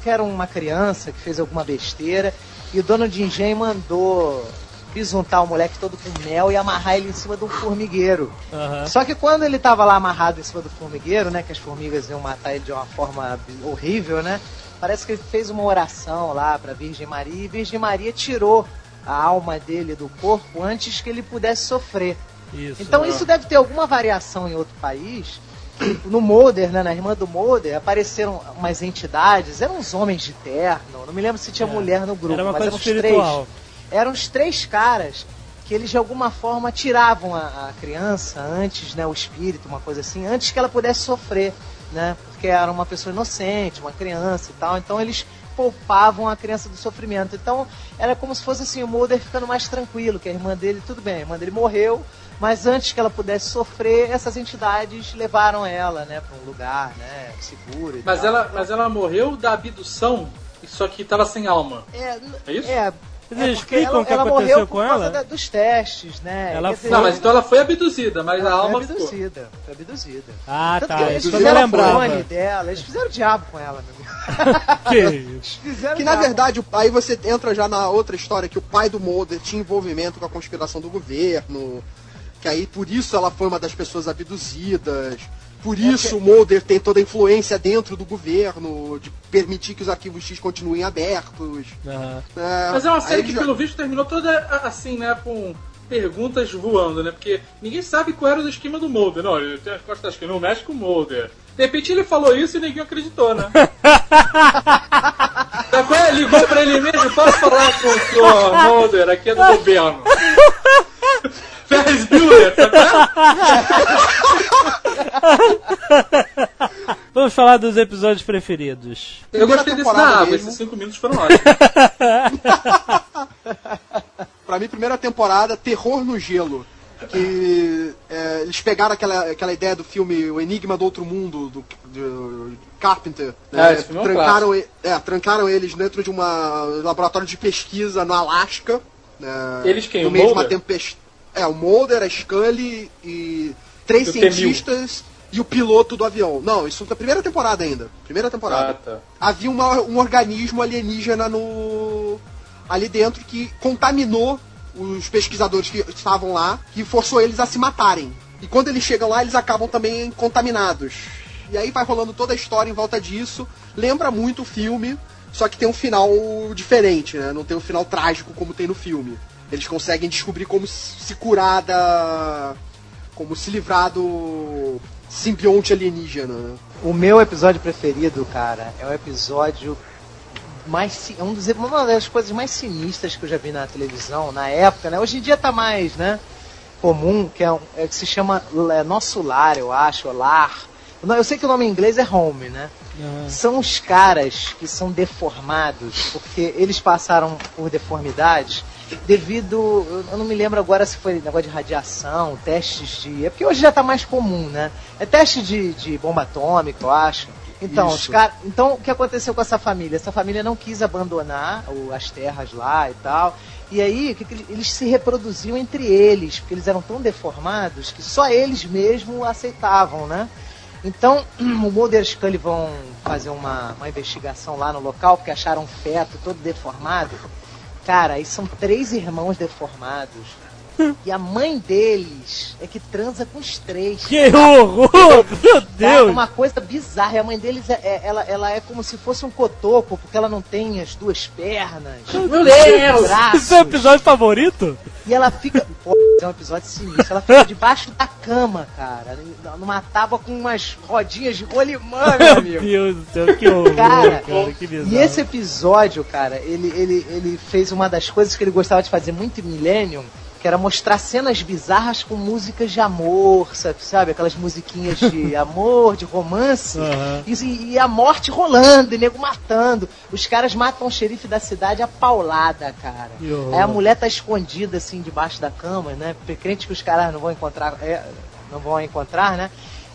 que era uma criança, que fez alguma besteira, e o dono de engenho mandou bisuntar o moleque todo com mel e amarrar ele em cima de um formigueiro. Aham. Só que quando ele tava lá amarrado em cima do formigueiro, né? Que as formigas iam matar ele de uma forma horrível, né? Parece que ele fez uma oração lá pra Virgem Maria e Virgem Maria tirou a alma dele do corpo antes que ele pudesse sofrer. Isso. Então é. isso deve ter alguma variação em outro país. No Mulder, né, na irmã do Mulder, apareceram umas entidades, eram uns homens de terno, não me lembro se tinha É. mulher no grupo, Era uma mas eram espiritual. três. Eram os três caras que eles de alguma forma tiravam a, a criança antes, né, o espírito, uma coisa assim, antes que ela pudesse sofrer, né, porque era uma pessoa inocente, uma criança e tal, então eles poupavam a criança do sofrimento. Então era como se fosse assim, o Mulder ficando mais tranquilo, que a irmã dele, tudo bem, a irmã dele morreu, mas antes que ela pudesse sofrer, essas entidades levaram ela, né, para um lugar, né, seguro. E Mas tal. ela, mas ela morreu da abdução, só que tava sem alma. É, É isso? é, Eles é porque explicam ela, o que ela aconteceu morreu com por causa ela? da- dos testes, né? Ela dizer, Não, mas então ela foi abduzida, mas a alma foi ficou. abduzida, foi abduzida. Ah, Tanto tá. eles fizeram clone dela, eles fizeram o diabo com ela, meu amigo. Que isso? Fizeram Que o na verdade, o- aí você entra já na outra história que o pai do Mulder tinha envolvimento com a conspiração do governo, que aí por isso ela foi uma das pessoas abduzidas. Por isso o Mulder tem toda a influência dentro do governo, de permitir que os arquivos X continuem abertos. Aham. É, Mas é uma série que, já- pelo visto, terminou toda assim, né, com perguntas voando, né? Porque ninguém sabe qual era o esquema do Mulder. Não, ele tem as costas que não mexe com o Mulder. De repente ele falou isso e ninguém acreditou, né? É? Ligou pra ele mesmo, posso falar com o senhor Mulder, aqui é do governo. Ferris Bueller, sabe? Vamos falar dos episódios preferidos. Eu gostei desse da água, esses cinco minutos foram ótimos. Pra mim, primeira temporada, Terror no Gelo. Que é, eles pegaram aquela, aquela ideia do filme O Enigma do Outro Mundo, do, do Carpenter. Ah, esse filme é trancaram, é, trancaram eles dentro de um laboratório de pesquisa no Alasca. né, Eles quem? No meio de uma tempestade. É, o Mulder, a Scully e três o T-1000. cientistas e o piloto do avião. Não, isso na primeira temporada ainda. Primeira temporada Ah, tá. havia uma- um organismo alienígena no ali dentro que contaminou os pesquisadores que estavam lá e forçou eles a se matarem. E quando eles chegam lá, eles acabam também contaminados. E aí vai rolando toda a história em volta disso. Lembra muito o filme, só que tem um final diferente, né? Não tem um final trágico como tem no filme. Eles conseguem descobrir como se curar da. como se livrar do simbionte alienígena. né? O meu episódio preferido, cara, é o episódio mais é um dos uma das coisas mais sinistras que eu já vi na televisão na época, né? Hoje em dia tá mais, né, comum, que é, um, é que se chama é, Nosso Lar, eu acho, Lar. Não, Eu sei que o nome em inglês é Home, né? São os caras que são deformados, porque eles passaram por deformidades devido. Eu não me lembro agora se foi negócio de radiação, testes de. É porque hoje já tá mais comum, né? É teste de, de bomba atômica, eu acho. Então, os cara, então, o que aconteceu com essa família? Essa família não quis abandonar o- as terras lá e tal. E aí, que que eles- se reproduziam entre eles, porque eles eram tão deformados que só eles mesmo aceitavam, né? Então, o Mulder e Scully vão fazer uma, uma investigação lá no local, porque acharam um feto todo deformado. Cara, aí são três irmãos deformados. E a mãe deles é que transa com os três. Que horror! Meu Deus! uma coisa bizarra. E a mãe deles, é, é- ela, ela é como se fosse um cotoco, porque ela não tem as duas pernas. Meu Deus! Esse é o episódio favorito? E ela fica. Pô, é um episódio sinistro. Ela fica debaixo da cama, cara. Numa tábua com umas rodinhas de rolimã, meu Meu amigo. Deus do céu, que horror, Cara, cara, que. E esse episódio, cara, ele, ele, ele fez uma das coisas que ele gostava de fazer muito em Millennium, que era mostrar cenas bizarras com músicas de amor, sabe? sabe? Aquelas musiquinhas de amor, de romance. Aham. E, e a morte rolando, e nego matando. Os caras matam o xerife da cidade a paulada, cara. Aí a mulher tá escondida assim debaixo da cama, né? Crente que os caras não vão encontrar, é, não vão encontrar, né?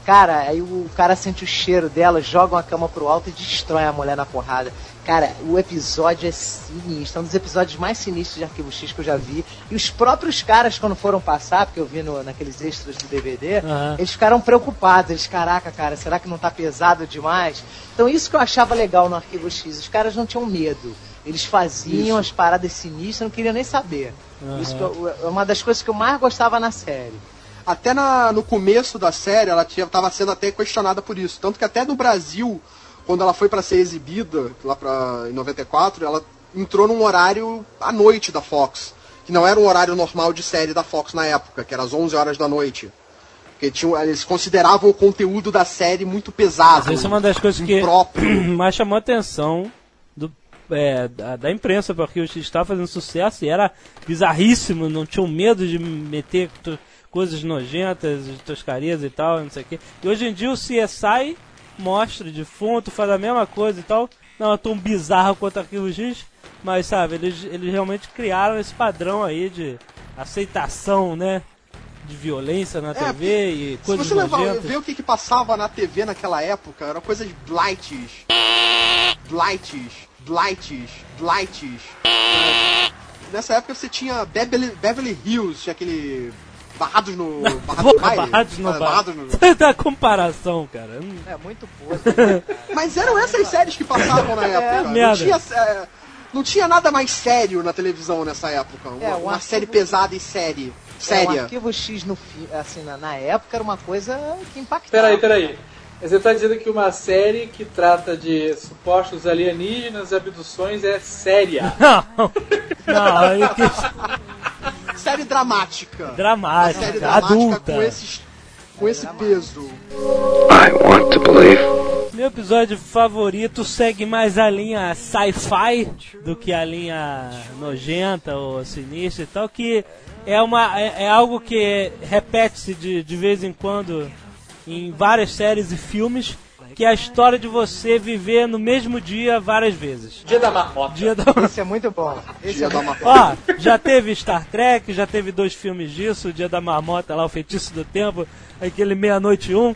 Cara, aí o cara sente o cheiro dela, jogam a cama pro alto e destrói a mulher na porrada. Cara, o episódio é sinistro, é um dos episódios mais sinistros de Arquivo X que eu já vi. E os próprios caras, quando foram passar, porque eu vi no, naqueles extras do DVD, Aham. eles ficaram preocupados. Eles, caraca, cara, será que não tá pesado demais? Então isso que eu achava legal no Arquivo X, os caras não tinham medo. Eles faziam as paradas sinistras, não queriam nem saber. Isso que eu- é uma das coisas que eu mais gostava na série. Até na- no começo da série, ela estava sendo até questionada por isso. Tanto que até no Brasil, quando ela foi para ser exibida, lá pra, em 94, ela entrou num horário à noite da Fox. que não era o horário normal de série da Fox na época, que era às 11 horas da noite. Porque tinham, eles consideravam o conteúdo da série muito pesado. Essa é uma das coisas que impróprio. mais chamou a atenção do, é, da, da imprensa, porque o estava fazendo sucesso e era bizarríssimo, não tinham medo de meter coisas nojentas, toscarias e tal, não sei o quê. E hoje em dia o CSI mostra defunto, faz a mesma coisa e tal. Não é tão bizarro quanto Arquivo X, mas sabe, eles, eles realmente criaram esse padrão aí de aceitação, né? De violência na TV e Se coisas você levar, ver o que, que passava na TV naquela época, eram coisas blights. Blights, blights, blights. É, Nessa época você tinha Beverly, Beverly Hills, tinha aquele. Barrados no. Barrados no Porra, baile. barrados no. Barrados no- da comparação, cara. É muito podre. Mas eram essas séries que passavam na época. não, merda. tinha, é, não tinha nada mais sério na televisão nessa época. Uma, É, uma arquivo- série pesada e série. É, o Séria. arquivo X no fi- assim, na, na época era uma coisa que impactava. Peraí, peraí. Você tá dizendo que uma série que trata de supostos alienígenas e abduções é séria. Não, não, aí que Série dramática. dramática, série dramática adulta. com, esses, com esse peso. I want to believe. Meu episódio favorito segue mais a linha sci-fi do que a linha nojenta ou sinistra e tal, que é, uma, é, é algo que repete-se de, de vez em quando em várias séries e filmes, que é a história de você viver no mesmo dia várias vezes. Dia da marmota. Dia da... Esse é muito bom. Esse Dia é da Marmota. Ó, já teve Star Trek, já teve dois filmes disso, o Dia da Marmota lá, o Feitiço do Tempo, aquele Meia-Noite um.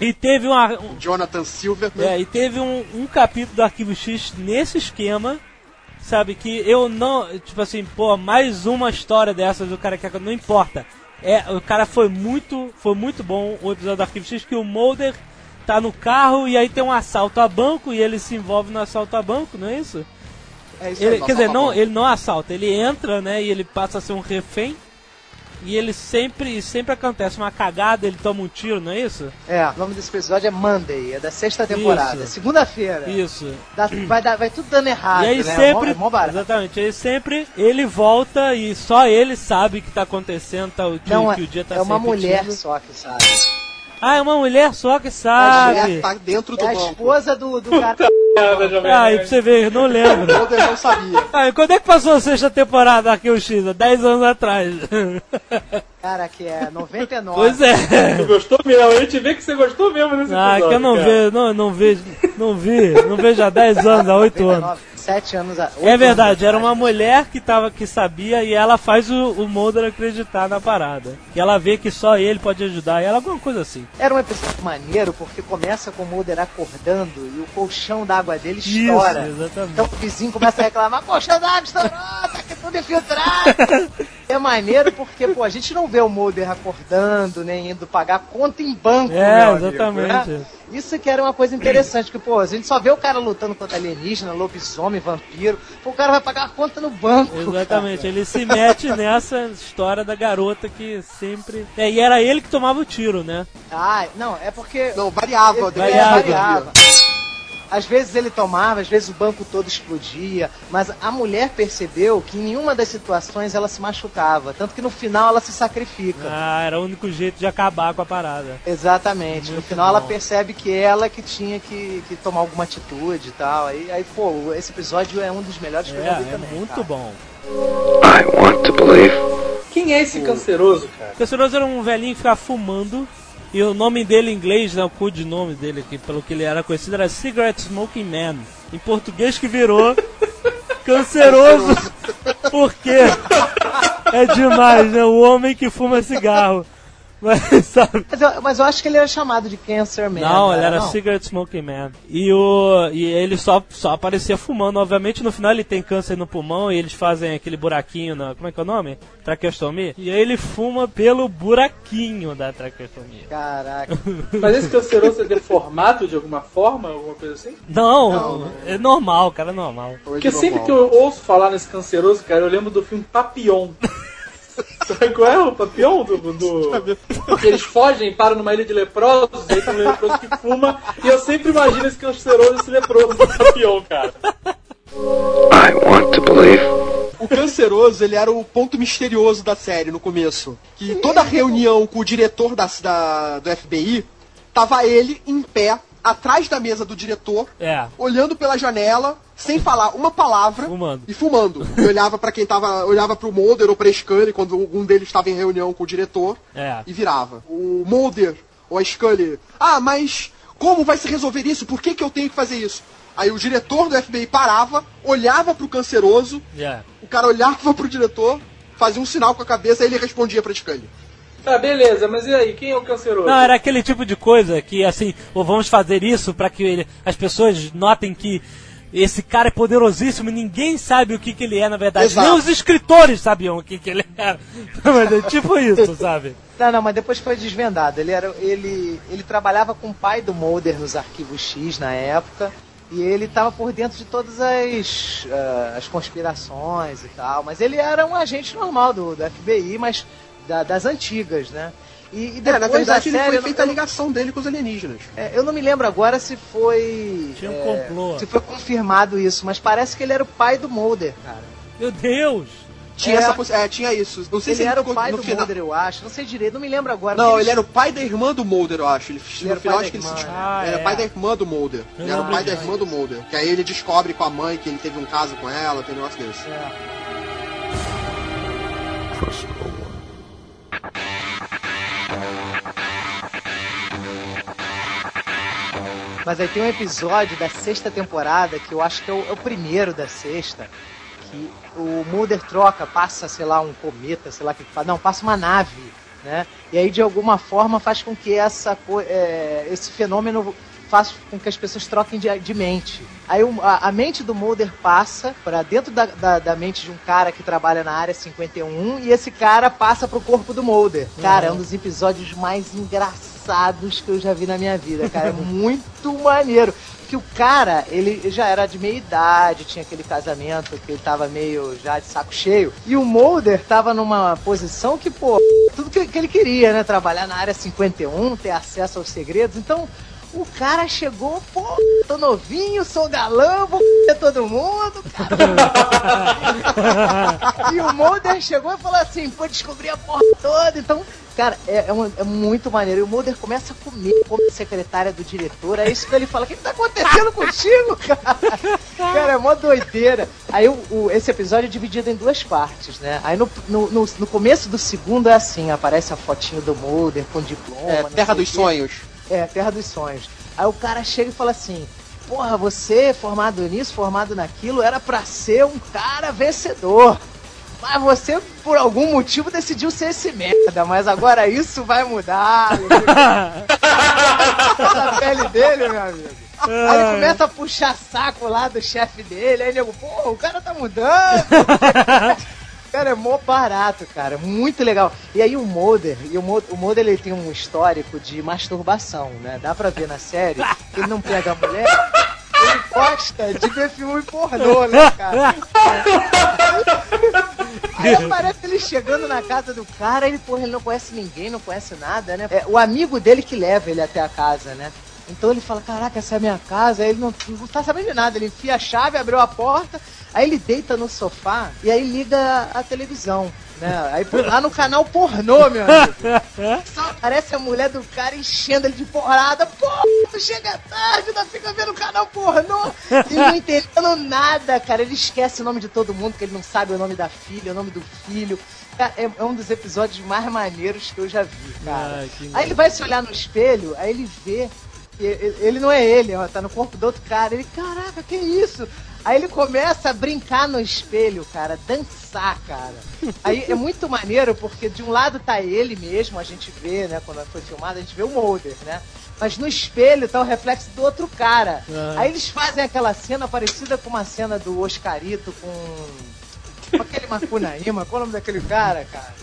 E teve uma, um, Jonathan Silverman. é, e teve um, um capítulo do Arquivo X nesse esquema, sabe, que eu não, tipo assim, pô, mais uma história dessas, o cara quer, não importa. É, o cara foi muito, foi muito bom o episódio do Arquivo X, que o Mulder tá no carro e aí tem um assalto a banco e ele se envolve no assalto a banco, não é isso? É isso Ele, quer dizer, não, ele não assalta, ele entra, né, e ele passa a ser um refém. E ele sempre, sempre acontece uma cagada, ele toma um tiro, não é isso? É, o nome desse episódio é Monday, é da sexta temporada. Isso. É Segunda-feira. Isso. Dá- vai, dar- vai tudo dando errado, e aí né? sempre, É mó, é mó exatamente, aí sempre ele volta e só ele sabe que tá acontecendo, tá, que, Não, que o dia tá é uma repetindo. mulher só que sabe. Ah, é uma mulher só que A sabe. mulher tá dentro do É a banco. esposa do, do cara. Ah, e pra você ver, eu não lembro. Mulder não sabia. Ah, e quando é que passou a sexta temporada aqui o X? Há 10 anos atrás. Cara, que é 99. pois é. Tu gostou mesmo? A gente vê que você gostou mesmo nesse Ah, episódio. que eu não cara. vejo, não, não vejo, não vi, não vejo há 10 anos, há 8 anos. 99, sete anos É verdade, anos era uma mulher que, tava, que sabia e ela faz o, o Mulder acreditar na parada. E ela vê que só ele pode ajudar ela, alguma coisa assim. Era um episódio maneiro porque começa com o Mulder acordando e o colchão d'água dele estoura. Isso, exatamente. Então o vizinho começa a reclamar, colchão d'água estourou, tá aqui tudo infiltrado. é maneiro porque, pô, a gente não vê o Mulder acordando, nem indo pagar conta em banco, É, meu amigo, exatamente. né? Isso que era uma coisa interessante, porque, pô, a gente só vê o cara lutando contra alienígena, lobisomem, vampiro, pô, o cara vai pagar a conta no banco. Exatamente, ele se mete nessa história da garota que sempre. É, e era ele que tomava o tiro, né? Ah, não, é porque. Não, variava. Depende variava. dia. variava. Às vezes ele tomava, às vezes o banco todo explodia, mas a mulher percebeu que em nenhuma das situações ela se machucava, tanto que no final ela se sacrifica. Ah, era o único jeito de acabar com a parada. Exatamente. no Muito final ela bom. percebe que ela que tinha que, que tomar alguma atitude e tal. Aí, aí, pô, esse episódio é um dos melhores que eu já vi É, é também. muito cara. bom. I want to believe. Quem é esse canceroso, cara? O Canceroso era um velhinho que ficava fumando. E o nome dele em inglês, né, o code nome dele, que, pelo que ele era conhecido, era Cigarette Smoking Man. Em português que virou canceroso. Por quê? É demais, né? O homem que fuma cigarro. Mas, sabe? Mas eu, mas eu acho que ele era chamado de Cancer Man. Não, ele era não? Cigarette Smoking Man. E, o, e ele só, só aparecia fumando. Obviamente, no final ele tem câncer no pulmão e eles fazem aquele buraquinho na. Como é que é o nome? Traqueostomia. E aí ele fuma pelo buraquinho da traqueostomia. Caraca. Mas esse canceroso é deformado de alguma forma, alguma coisa assim? Não, é normal, cara, é normal. Porque sempre que eu ouço falar nesse canceroso, cara, eu lembro do filme Papillon. Sabe qual é o Papillon? Do, do... Eles fogem, param numa ilha de leprosos, aí tem um leproso que fuma, e eu sempre imagino esse canceroso, esse leproso do Papillon, cara. I want to believe. o canceroso, ele era o ponto misterioso da série no começo. Que toda reunião com o diretor da, da- do FBI, tava ele em pé, atrás da mesa do diretor, É. olhando pela janela, sem falar uma palavra Fumando. e fumando. E olhava pra quem tava, olhava pro Mulder ou pra Scully quando um deles estava em reunião com o diretor É. e virava. O Mulder ou a Scully, ah, mas como vai se resolver isso? Por que, que eu tenho que fazer isso? Aí o diretor do FBI parava, olhava pro canceroso, É. o cara olhava pro diretor, fazia um sinal com a cabeça e ele respondia pra Scully. Tá, beleza, mas e aí? Quem é o canceroso? Não, era aquele tipo de coisa que, assim, ou vamos fazer isso pra que ele- as pessoas notem que esse cara é poderosíssimo e ninguém sabe o que, que ele é, na verdade. Exato. Nem os escritores sabiam o que, que ele era. Mas é tipo isso, sabe? Não, não, mas depois foi desvendado. Ele, era, ele, ele trabalhava com o pai do Mulder nos arquivos X na época. E ele estava por dentro de todas as, ah, as conspirações e tal. Mas ele era um agente normal do, do FBI, mas da- das antigas, né? E, e É, depois na verdade da ele série, foi eu feita a ligação dele com os alienígenas. é, eu não me lembro agora se foi. Tinha um é, complô. Se foi confirmado isso, mas parece que ele era o pai do Mulder, cara. Meu Deus! Tinha, É. essa, é, tinha isso. Não sei Ele se era o ficou pai no do final. Mulder, eu acho. Não sei direito, não me lembro agora. Não, porque ele era o pai da irmã do Mulder, eu acho. Ele, Ele no era o final pai acho que da ele se... irmã, Ah, era é. pai da irmã do Mulder. Eu Ele era o pai da irmã do Mulder. Que aí ele descobre com a mãe que ele teve um caso com ela, tem um negócio desse. One. Mas aí tem um episódio da sexta temporada, que eu acho que é o, é o primeiro da sexta, que o Mulder troca, passa, sei lá, um cometa, sei lá o que faz. Não, passa uma nave, né? E aí, de alguma forma, faz com que essa, é, esse fenômeno faz com que as pessoas troquem de, de mente. Aí a, a mente do Mulder passa para dentro da, da, da mente de um cara que trabalha na área 51 e esse cara passa pro corpo do Mulder. Cara, é um dos episódios mais engraçados que eu já vi na minha vida, cara. É muito maneiro. Que o cara, ele já era de meia idade, tinha aquele casamento que ele tava meio já de saco cheio. E o Mulder tava numa posição que, pô, tudo que, que ele queria, né? Trabalhar na área 51, ter acesso aos segredos. Então, o cara chegou, pô, tô novinho, sou galã, vou comer todo mundo, cara. e o Mulder chegou e falou assim, pô, descobri a porra toda. Então, cara, é, é, um- é muito maneiro. E o Mulder começa a comer como secretária do diretor. É isso que ele fala, o que que tá acontecendo contigo, cara? Cara, é mó doideira. Aí o, o- esse episódio é dividido em duas partes, né? Aí no, no, no, no começo do segundo é assim, aparece a fotinho do Mulder com diploma. É, Terra dos quê. Sonhos. É, Terra dos Sonhos. Aí o cara chega e fala assim: Porra, você formado nisso, formado naquilo, era pra ser um cara vencedor. Mas você, por algum motivo, decidiu ser esse merda. Mas agora isso vai mudar. a pele dele, meu amigo. Aí ele começa a puxar saco lá do chefe dele. Aí nego, pô, o cara tá mudando. Cara, é mó barato, cara. Muito legal. E aí o Mulder, e o Mulder, o Mulder ele tem um histórico de masturbação, né? Dá pra ver na série que ele não pega a mulher, ele gosta de ver filme pornô, né, cara? Aí aparece ele chegando na casa do cara, ele, porra, ele não conhece ninguém, não conhece nada, né? É o amigo dele que leva ele até a casa, né? Então ele fala, caraca, essa é a minha casa, aí ele não, não tá sabendo de nada, ele enfia a chave, abriu a porta, aí ele deita no sofá e aí liga a televisão, né? Aí lá no canal pornô, meu amigo. Só aparece a mulher do cara enchendo ele de porrada. Pô, tu chega tarde, ainda fica vendo o canal pornô. E não entendendo nada, cara. Ele esquece o nome de todo mundo, que ele não sabe o nome da filha, o nome do filho. Cara, é, é um dos episódios mais maneiros que eu já vi, cara. Aí ele vai se olhar no espelho, aí ele vê. Ele não é ele, ó, tá no corpo do outro cara. Ele, caraca, que isso? Aí ele começa a brincar no espelho, cara, dançar, cara. Aí é muito maneiro porque de um lado tá ele mesmo, a gente vê, né, quando foi filmado, a gente vê o Mulder, né? Mas no espelho tá o reflexo do outro cara. Ah. Aí eles fazem aquela cena parecida com uma cena do Oscarito com, com aquele Macunaíma. Qual é o nome daquele cara, cara?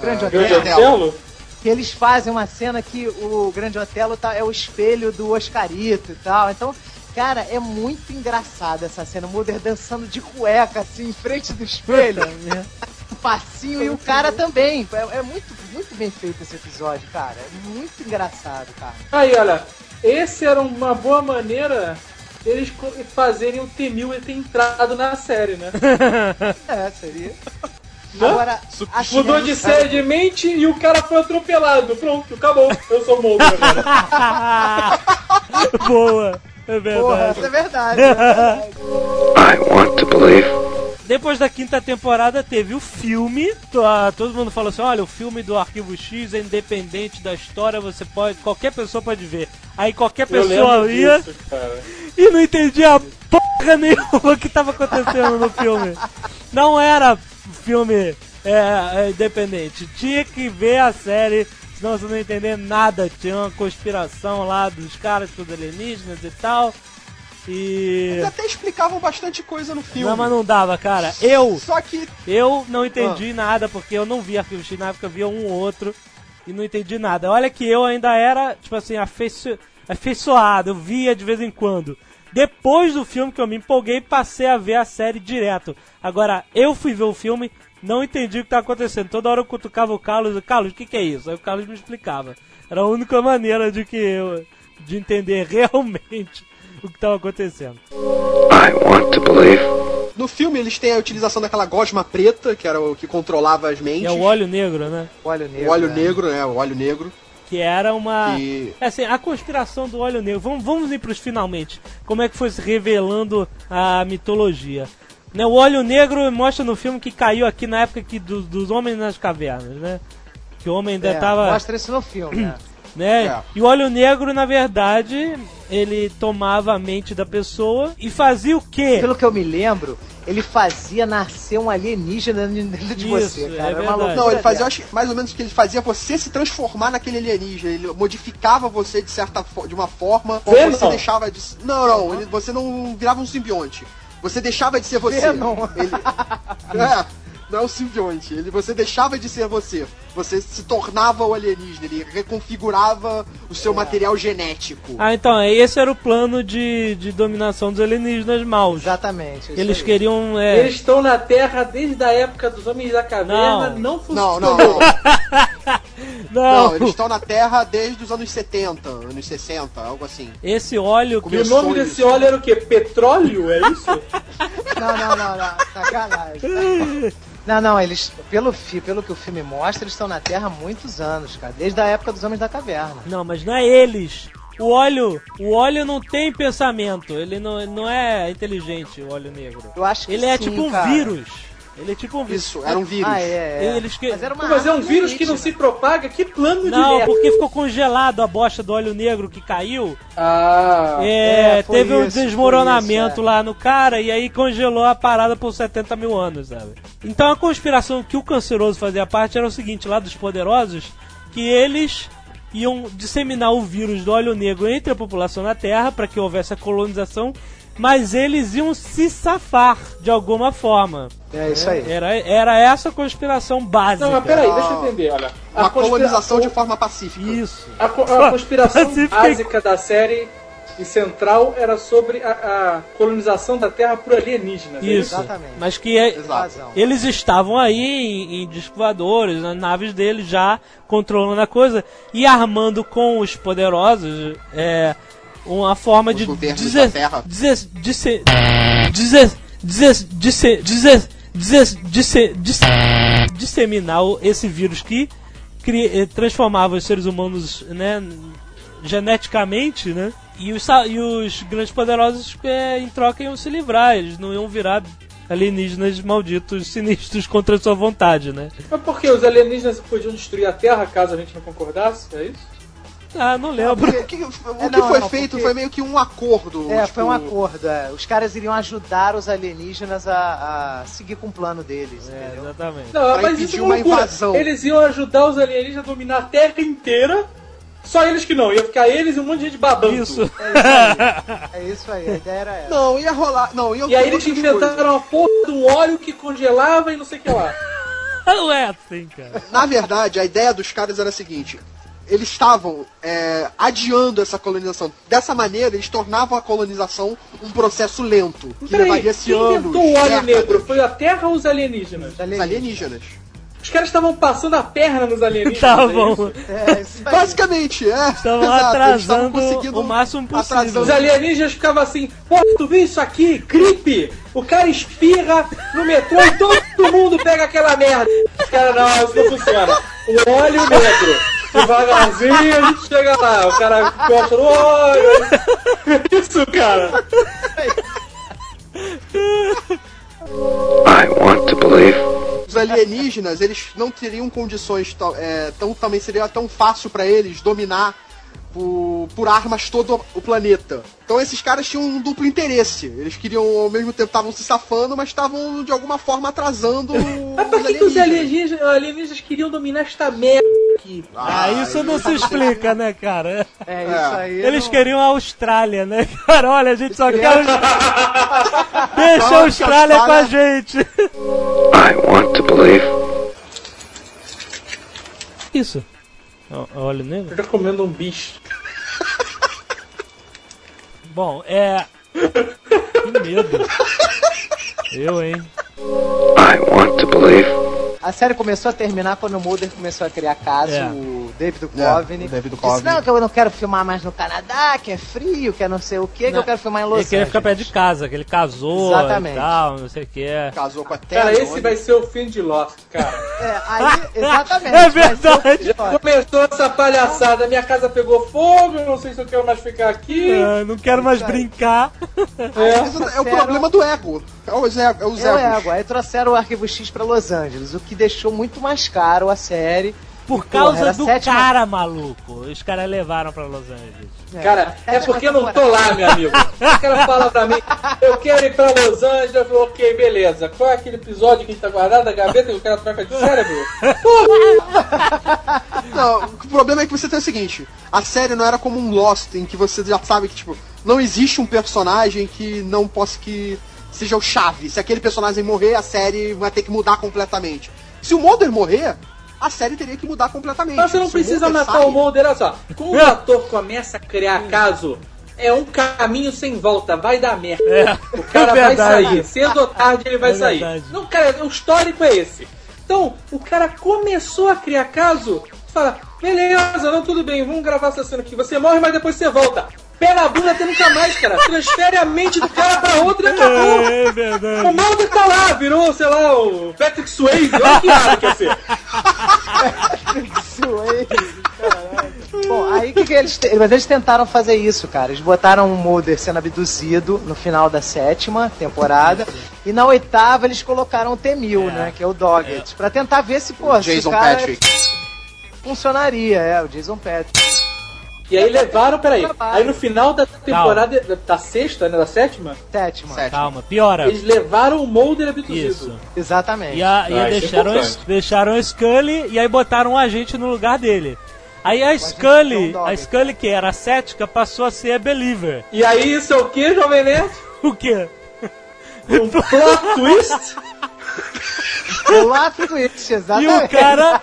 Grande Ah, Otelo. Grande Otelo? Que eles fazem uma cena que o Grande Otelo tá, é o espelho do Oscarito e tal. Então, cara, é muito engraçado essa cena. O Mulder dançando de cueca, assim, em frente do espelho. um passinho e o cara também. É, é muito, muito bem feito esse episódio, cara. É muito engraçado, cara. Aí, olha, esse era uma boa maneira eles fazerem o Temil ter entrado na série, né? É, seria. Né? Agora, a Mudou chance- de série de mente e o cara foi atropelado. Pronto, acabou. Eu sou Mulder agora. Boa. É Porra, verdade. essa é verdade. é verdade. I want to believe. Depois da quinta temporada teve o filme. Ah, Todo mundo falou assim: olha, o filme do Arquivo X é independente da história, você pode. Qualquer pessoa pode ver. Aí qualquer pessoa ia disso, cara. e não entendia porra nenhuma que tava acontecendo no filme. Não era filme é, é, independente. Tinha que ver a série, senão você não ia entender nada. Tinha uma conspiração lá dos caras com os alienígenas e tal. E. Eles até explicavam bastante coisa no filme. Não, mas não dava, cara. Eu, Só que eu não entendi nada, porque eu não vi Arquivo X na época, eu via um ou outro e não entendi nada. Olha que eu ainda era, tipo assim, afeiço... afeiçoado, eu via de vez em quando. Depois do filme que eu me empolguei, passei a ver a série direto. Agora, eu fui ver o filme, não entendi o que tá acontecendo. Toda hora eu cutucava o Carlos e Carlos, o que, que é isso? Aí o Carlos me explicava. Era a única maneira de que eu de entender realmente o que estava acontecendo. I want to believe. no filme eles têm a utilização daquela gosma preta, que era o que controlava as E mentes. é o óleo negro, né? O óleo negro. O óleo né? negro, né? O óleo negro. Que era uma. E assim, a conspiração do óleo negro. Vamos, vamos ir pros finalmente. Como é que foi se revelando a mitologia? Né, o óleo negro mostra no filme que caiu aqui na época que dos, dos homens nas cavernas, né? Que o homem ainda É, tava. Mostra isso no filme, né? né? É. E o óleo negro, na verdade, ele tomava a mente da pessoa e fazia o quê? Pelo que eu me lembro, ele fazia nascer um alienígena dentro de Isso, você, é cara. Era uma verdade. loucura Não, ele fazia, acho, mais ou menos o que ele fazia você se transformar naquele alienígena. Ele modificava você de certa de uma forma, ou você deixava de. Não, não, ele- você não virava um simbionte. Você deixava de ser você. Venom. Ele, é, não é um simbionte. Ele, você deixava de ser você. Você se tornava o alienígena. Ele reconfigurava o seu material genético. Ah, então, esse era o plano de, de dominação dos alienígenas maus. Exatamente. Eles aí. queriam. é, Eles estão na Terra desde a época dos Homens da Caverna, Não. não, Não, funcionou. não, não. Não, Não, eles estão na Terra desde os anos 70, anos 60, algo assim. esse óleo que E o nome desse isso. óleo era o quê? Petróleo? É isso? Não, não, não, não. Sacanagem. Não, não, eles, pelo, pelo que o filme mostra, eles estão na Terra há muitos anos, cara. Desde a época dos Homens da Caverna. Não, mas não é eles. O óleo, o óleo não tem pensamento. Ele não, não é inteligente, o óleo negro. Eu acho que Ele é sim, tipo um cara. vírus. Ele é tipo um vírus. Isso, era um vírus. Ah, é, é. Eles que- Mas era uma Mas é um vírus que não alienígena. se propaga? Que plano de Não, merda. porque ficou congelado a bosta do óleo negro que caiu. Ah, É, é, teve um isso, foi desmoronamento isso, é. lá no cara e aí congelou a parada por 70 mil anos, sabe? Então a conspiração que o canceroso fazia parte era o seguinte, lá dos poderosos, que eles iam disseminar o vírus do óleo negro entre a população da Terra para que houvesse a colonização, mas eles iam se safar de alguma forma. É isso aí. Era, era essa a conspiração básica. não, mas peraí, Ah. deixa eu entender, olha. A Uma conspira- colonização de forma pacífica. Isso. A, co- a conspiração Pacífica. básica da série e central era sobre a, a colonização da Terra por alienígenas. é Isso. Exatamente. Mas que é. Eles estavam aí em, em nas naves deles já controlando a coisa e armando com os poderosos é, uma forma Os de dizer- dizer- dizer- dizer- dizer- dizer- dizer- dizer- dizer- dis- disseminar esse vírus que eh, transformava os seres humanos né, geneticamente, né? E os, e os grandes poderosos é, em troca iam se livrar, eles não iam virar alienígenas malditos, sinistros contra a sua vontade, né? Mas por que os alienígenas podiam destruir a Terra caso a gente não concordasse? É isso? Ah, não lembro. Porque o que, o É, que foi não, feito porque- foi meio que um acordo. É, tipo, foi um acordo. é. Os caras iriam ajudar os alienígenas a, a seguir com o plano deles, É, exatamente. Não, Pra mas isso é uma loucura. invasão. Eles iam ajudar os alienígenas a dominar a Terra inteira. Só eles que não, ia ficar eles e um monte de gente babando. Isso. É isso aí. É isso aí, a ideia era essa. Não, ia rolar. Não, ia E aí eles coisas. inventaram uma porra de um óleo que congelava e não sei o que lá. Não é assim, cara. Na verdade, a ideia dos caras era a seguinte: eles estavam é, adiando essa colonização. Dessa maneira, eles tornavam a colonização um processo lento, que Peraí, levaria-se quem anos. inventou o óleo negro? Foi a Terra ou os alienígenas? Os alienígenas. Os caras estavam passando a perna nos alienígenas. Estavam. é isso? É. Basicamente, é. Estavam estavam atrasando o máximo possível. atrasando. Os alienígenas ficavam assim, pô, tu viu isso aqui? Gripe! O cara espirra no metrô e todo mundo pega aquela merda. Os caras, não, isso não funciona. O óleo negro. Devagarzinho a gente chega lá. O cara encosta no óleo. Isso, cara. I want to believe. Os alienígenas, eles não teriam condições tão, é, tão também seria tão fácil pra eles dominar por, por armas todo o planeta. Então esses caras tinham um duplo interesse. Eles queriam ao mesmo tempo estavam se safando, mas estavam de alguma forma atrasando Mas por que, que os alienígenas, alienígenas queriam dominar esta merda aqui? Ah, isso não se explica, né, cara? É, isso aí. Eles não- queriam a Austrália, né, cara? Olha, a gente só quer. queriam- os- Deixa a Austrália com a gente. I want to believe. Isso. Olha negro. Eu já comendo um bicho. Bom, é. Que medo. Eu, hein? I want to believe. A série começou a terminar quando o Mulder começou a criar caso, É. o David É, Duchovny. o David disse, não, que eu não quero filmar mais no Canadá, que é frio, que é não sei o que, que Não, eu quero filmar em Los Ele Angeles. queria ficar perto de casa, que ele casou Exatamente. e tal, não sei o que. Casou com a Terra. Cara, esse vai ser o fim de Lost, cara. É, aí, exatamente. É verdade. Começou essa palhaçada, minha casa pegou fogo, eu não sei se eu quero mais ficar aqui. Ah, não quero mais brincar. É, é o problema do ego. É os, ego, é É o egos. ego. Aí trouxeram o Arquivo X pra Los Angeles, o que deixou muito mais caro a série. Por Porra, causa era do sétima- cara maluco. Os caras levaram pra Los Angeles. Cara, a é porque eu não tô lá, meu amigo. O cara fala pra mim, eu quero ir pra Los Angeles, eu falo, ok, beleza. Qual é aquele episódio que a gente tá guardado da gaveta que o cara troca de cérebro? Não, o problema é que você tem o seguinte: a série não era como um Lost, em que você já sabe que, tipo, não existe um personagem que não possa que seja o chave. Se aquele personagem morrer, a série vai ter que mudar completamente. Se o Mulder morrer, a série teria que mudar completamente. Mas você não Se precisa Mulder matar sai- o Mulder, olha só. Quando o ator começa a criar caso, é um caminho sem volta, vai dar merda. É, O cara é vai sair, cedo ou tarde ele vai É sair. Não, cara, o histórico é esse. Então, o cara começou a criar caso, fala, beleza, não, tudo bem, vamos gravar essa cena aqui. Você morre, mas depois você volta. Pé na bunda até nunca mais, cara. Transfere a mente do cara pra outra e acabou. É O verdade. Mulder tá lá, virou, sei lá, o Patrick Swayze, olha que nada que ia ser. Swayze, caralho. Bom, aí que, que eles. te- Mas eles tentaram fazer isso, cara. Eles botaram o Mulder sendo abduzido no final da sétima temporada. e na oitava eles colocaram o T-1000, É. né? Que é o Doggett. Pra tentar ver se, pô, se Jason o cara Patrick. funcionaria. É, o Jason Patrick. E aí levaram, peraí. Aí no final da temporada, da, da sexta, né, da sétima, Sétima. Sétima. Calma, piora. eles levaram o Mulder abduzido. Isso. Exatamente. E, a, e Ah, isso é deixaram, importante. deixaram o Scully e aí botaram um agente no lugar dele. Aí a Scully, John a. Scully que era cética, passou a ser a Believer. E aí isso é o que, Jovem Nerd? O quê? Um plot twist? Twist, E exatamente. o cara,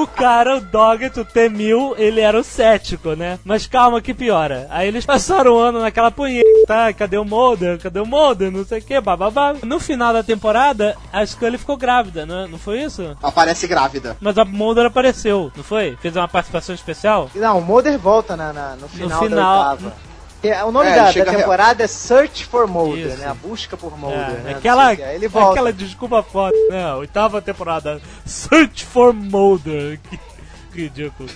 o cara, o Doggett, o T-1000, ele era o cético, né? Mas calma que piora. Aí eles passaram o ano naquela punheta, tá? Cadê o Mulder? Cadê o Mulder? Não sei o que, bababá. No final da temporada, a Scully ficou grávida, não, não foi isso? Aparece grávida. Mas a Mulder apareceu, não foi? Fez uma participação especial? Não, o Mulder volta na, na- no final, final- da oitava. É, o nome É, da, da temporada é Search for Mulder, Isso. né? A busca por Mulder, É, né? Aquela. Aí ele volta. aquela desculpa foda, né? Oitava temporada. Search for Mulder. Que ridículo.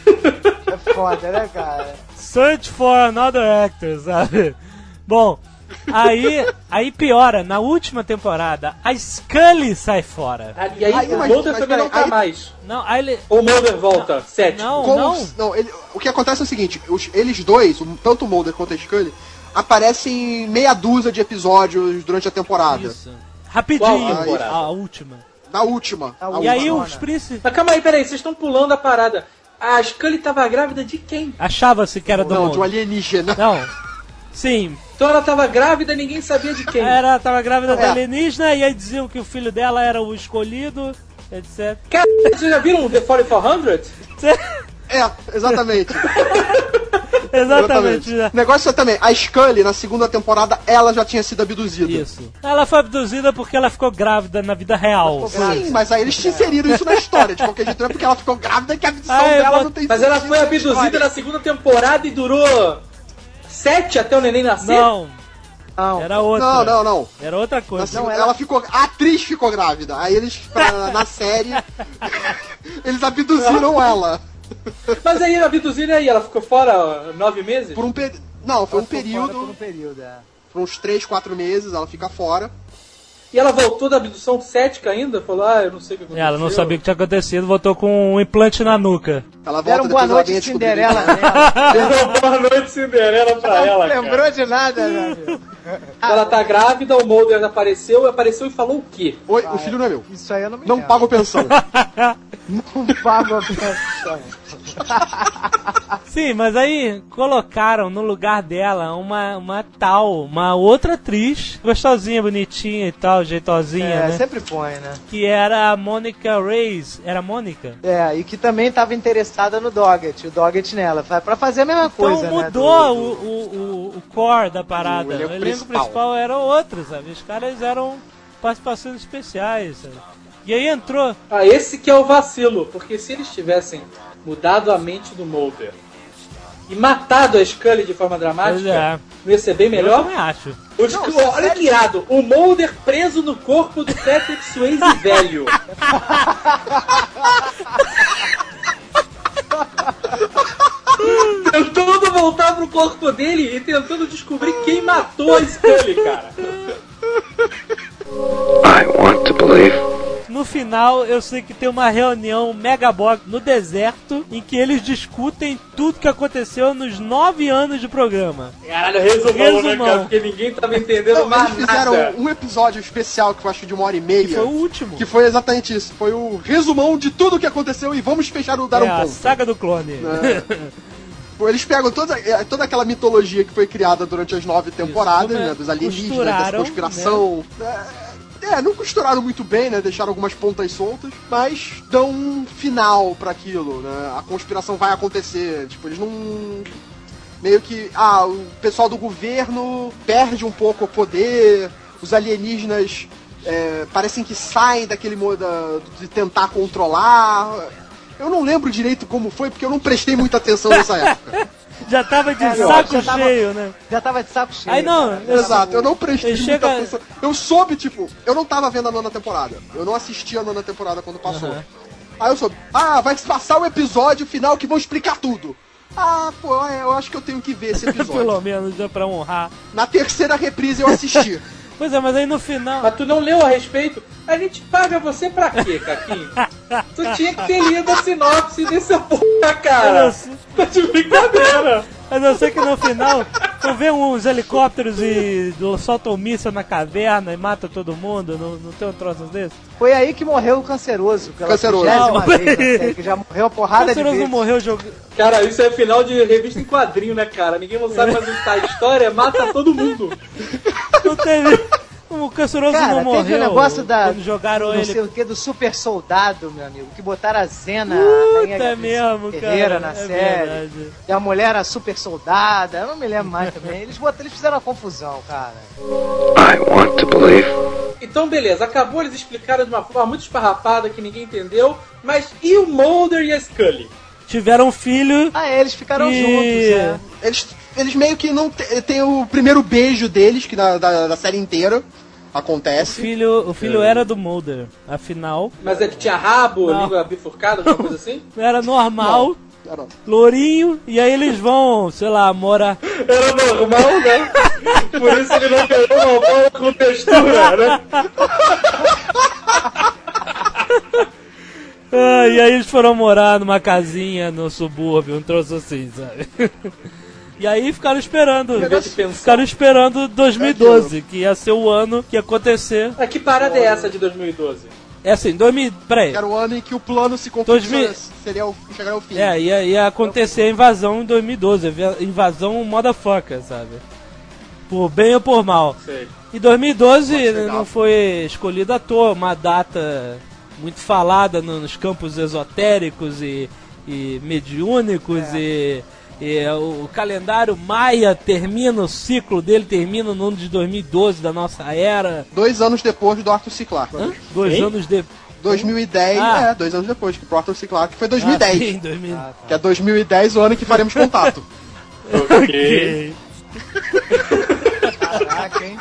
É foda, né, cara? Search for another actor, sabe? Bom, aí, aí piora. Na última temporada, a Scully sai fora. Ah, E aí, Aí, o Mulder mas também não tá aí- mais. Não, aí ele. Ou o Mulder volta, sétimo. Não, Com não. os- não, ele- o que acontece é o seguinte: os- eles dois, tanto o Mulder quanto a Scully, aparecem em meia dúzia de episódios durante a temporada. Isso. Rapidinho, Qual temporada? a última. Na última. A a E aí última. os príncipes. Mas calma aí, peraí, vocês estão pulando a parada. A Scully tava grávida de quem? Achava-se que era do Não, de um alienígena. Não. Sim, Então ela tava grávida e ninguém sabia de quem. era, tava grávida da É. alienígena e aí diziam que o filho dela era o escolhido, etc. Cara, vocês já viram The 4400? É, exatamente. Exatamente. né? O negócio é também, a Scully, na segunda temporada, ela já tinha sido abduzida. Isso. Ela foi abduzida porque ela ficou grávida na vida real. Sim, mas aí eles te inseriram isso na história. De qualquer jeito, não é porque ela ficou grávida que a abdução eu dela vou- não tem Mas ela foi abduzida na segunda temporada e durou sete até o neném nascer? Não, Não. era outra. Não, não, não. Era outra coisa. segunda- ela... ficou. A atriz ficou grávida. Aí eles, pra- na série, eles abduziram ela. Mas aí a abduzida aí, ela ficou fora nove meses? Por um período. Não, foi um Ela fora período. Por um período, é. Por uns 3, 4 meses, ela fica fora. E ela voltou da abdução cética ainda? Falou, ah, eu não sei o que aconteceu. Ela não sabia o que tinha acontecido, voltou com um implante na nuca. Ela volta Deram boa ela noite descobrir. Cinderela nela. Deu boa noite Cinderela pra ela, Não lembrou cara. de nada, meu amigo. Ela tá grávida, o Mulder apareceu, apareceu e falou o quê? Oi, o filho não é meu. Isso aí eu não me Não pago pensão. Não pago a pensão. Sim, mas aí colocaram no lugar dela uma, uma tal, uma outra atriz, gostosinha, bonitinha e tal, jeitosinha, É, né? sempre põe, né? Que era a Mônica Reis. Era a Mônica? É, e que também estava interessada no Doggett, o Doggett nela. Pra fazer a mesma Então coisa, né? mudou do- o, o, o, o core da parada. O O elenco elenco, principal. principal. era outro, sabe? Os caras eram participações especiais, sabe? E aí entrou. Ah, esse que é o vacilo, porque se eles tivessem mudado a mente do Mulder e matado a Scully de forma dramática, é. não ia ser bem Eu melhor? também acho. O Sc- olha que irado, o Mulder preso no corpo do Patrick Swayze velho. tentando voltar pro corpo dele e tentando descobrir quem matou a Scully, cara. I want to believe. No final, eu sei que tem uma reunião megabox no deserto em que eles discutem tudo que aconteceu nos nove anos de programa. Caralho, resumão, Resumão. né, cara? Porque ninguém tava entendendo Não, mais eles fizeram nada. um episódio especial que eu acho de uma hora e meia. Que foi o último. que foi exatamente isso. Foi o resumão de tudo o que aconteceu e vamos fechar o dar é um a ponto. saga do clone. Pô, Eles pegam toda, é, toda aquela mitologia que foi criada durante as nove temporadas, como é- né? Dos alienígenas, dessa conspiração. É, é, não costuraram muito bem, né? Deixaram algumas pontas soltas, mas dão um final pra aquilo, né? A conspiração vai acontecer. Tipo, eles não. Meio que. Ah, o pessoal do governo perde um pouco o poder, os alienígenas é, parecem que saem daquele modo de tentar controlar. Eu não lembro direito como foi, porque eu não prestei muita atenção nessa época. Já tava de É, não, saco já tava- cheio, né? Já tava de saco cheio. Aí não, eu- Exato, eu não prestei chega- atenção. Eu soube, tipo, eu não tava vendo a nona temporada. Eu não assisti a nona temporada quando passou. Aham. Aí eu soube, ah, vai passar o episódio final que vão explicar tudo. Ah, pô, eu acho que eu tenho que ver esse episódio. Pelo menos, já pra honrar. Na terceira reprise eu assisti. Pois é, mas aí no final. Mas tu não leu a respeito? A gente paga você pra quê, Caquinho? tu tinha que ter lido a sinopse dessa porra, cara. Tá de brincadeira. Mas eu sei que no final tu vê uns helicópteros e soltam um míssil na caverna e mata todo mundo. Não, não tem um troço desse? Foi aí que morreu o canceroso. Pela Canceroso. Não. vez série, que já morreu a porrada O de Canceroso vezes. morreu jogando. Cara, isso é final de revista em quadrinho, né, cara? Ninguém não sabe mais onde tá a história, mata todo mundo. Não teve. O Canceroso Cara, não morreu. teve o negócio da. Quando jogaram não ele. sei o que, do super soldado, meu amigo. Que botaram a Zena. Puta, é mesmo, Ferreira cara. na é série. verdade. E a mulher era super soldada. Eu não me lembro mais também. Eles, botaram, eles fizeram uma confusão, cara. I want to believe. Então, beleza, acabou, eles explicaram de uma forma muito esparrapada que ninguém entendeu. Mas e o Mulder e a Scully? Tiveram um filho. Ah, é, eles ficaram E- juntos, é. Eles, eles meio que não te- tem o primeiro beijo deles, que na, da, da série inteira O acontece. filho, o filho era do Mulder. Afinal, Mas é que tinha rabo, Não. língua bifurcada, alguma coisa assim? era normal, Era- lourinho, e aí eles vão, sei lá, morar. Era normal, né? Por isso ele não ganhou uma bola com textura, né? Ah, e aí eles foram morar numa casinha no subúrbio, um troço assim, sabe? E aí ficaram esperando. Ficaram esperando 2012, que ia ser o ano que ia acontecer. Ah, que parada é essa de 2012? É assim, 2000. Peraí. Era o ano em que o plano se mil- concluiu. Seria o, chegar ao fim. É, ia, ia acontecer a invasão em 2012, a invasão motherfucker, sabe? Por bem ou por mal. Sei. E 2012 chegar. não foi escolhida à toa, uma data muito falada no- nos campos esotéricos e, e mediúnicos e, é, o calendário Maia termina, o ciclo dele termina no ano de 2012 da nossa era. Dois anos depois do Arthur C. Clarke. Hã? Dois Hein? anos depois. 2010, Ah. é, dois anos depois, que pro Arthur C. Clarke foi 2010. Ah, sim, 2000. Que é 2010 o ano que faremos contato. Ok. Caraca, hein?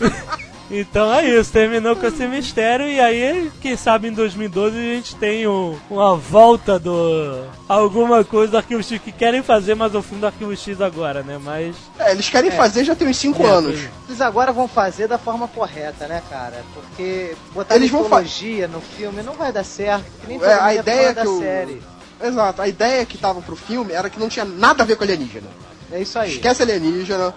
Então é isso, terminou com esse mistério e aí, quem sabe em 2012 a gente tem um- uma volta do. alguma coisa do Arquivo X que querem fazer, mas o filme do Arquivo X agora, né? Mas. É, eles querem fazer já tem uns 5 É, anos. Eles agora vão fazer da forma correta, né, cara? Porque botar Eles mitologia no filme não vai dar certo. Que nem É, a é ideia da que o- série. Exato, a ideia que tava pro filme era que não tinha nada a ver com alienígena. É isso aí. Esquece alienígena.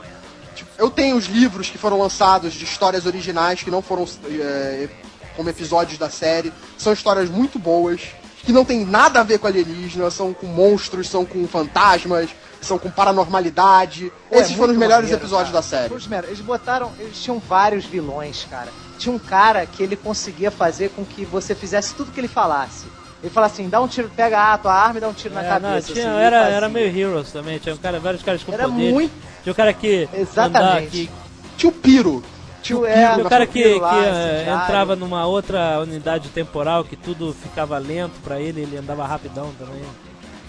Tipo, eu tenho os livros que foram lançados de histórias originais que não foram é, como episódios da série. São histórias muito boas, que não tem nada a ver com alienígena, são com monstros, são com fantasmas, são com paranormalidade. Pô, é Esses foram os melhores maneiro, episódios cara. da série. Eles botaram. Eles tinham vários vilões, cara. Tinha um cara que ele conseguia fazer com que você fizesse tudo que ele falasse. Ele fala assim, dá um tiro, pega a tua arma e dá um tiro na É, cabeça. não, tinha- assim, era, era meio Heroes também, tinha um cara, vários caras com Era poderes. muito- Tinha o cara que. Exatamente. andava- que Tinha o Piro. Tio, Tinha é, o cara que, lá, que, eh, incendiário. entrava numa outra unidade temporal que tudo ficava lento pra ele, ele andava rapidão também.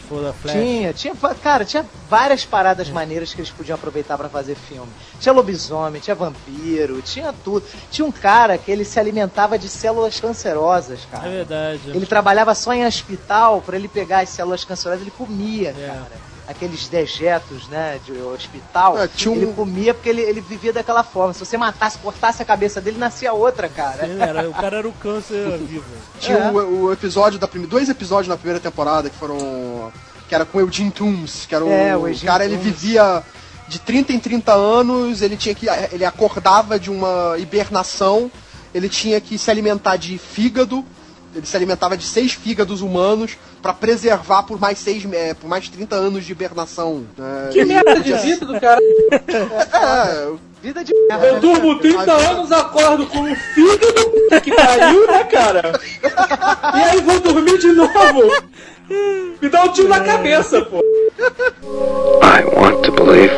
Foda Flash. Tinha, tinha, cara, tinha várias paradas maneiras que eles podiam aproveitar pra fazer filme. Tinha lobisomem, tinha vampiro, tinha tudo. Tinha um cara que ele se alimentava de células cancerosas, É cara. verdade. Ele trabalhava só em hospital pra ele pegar as células cancerosas, ele comia, É. cara. Aqueles dejetos, né, de hospital, É, tinha um- ele comia porque ele, ele vivia daquela forma. Se você matasse, cortasse a cabeça dele, nascia outra, cara. Ele era- o cara era o câncer vivo. Tinha É. o, o episódio da primeira. Dois episódios na primeira temporada que foram. que era com o Eugene Toombs, que era o, É, o o Eugene cara, ele vivia de 30 em 30 anos, ele tinha que. ele acordava de uma hibernação, ele tinha que se alimentar de fígado, ele se alimentava de seis fígados humanos pra preservar por mais seis é, por mais 30 anos de hibernação. né? Que merda de vida do cara. É, Vida de merda. Eu durmo 30 anos, acordo com um fígado que pariu, né, cara? E aí vou dormir de novo. Me dá um tiro na cabeça, pô. I want to believe.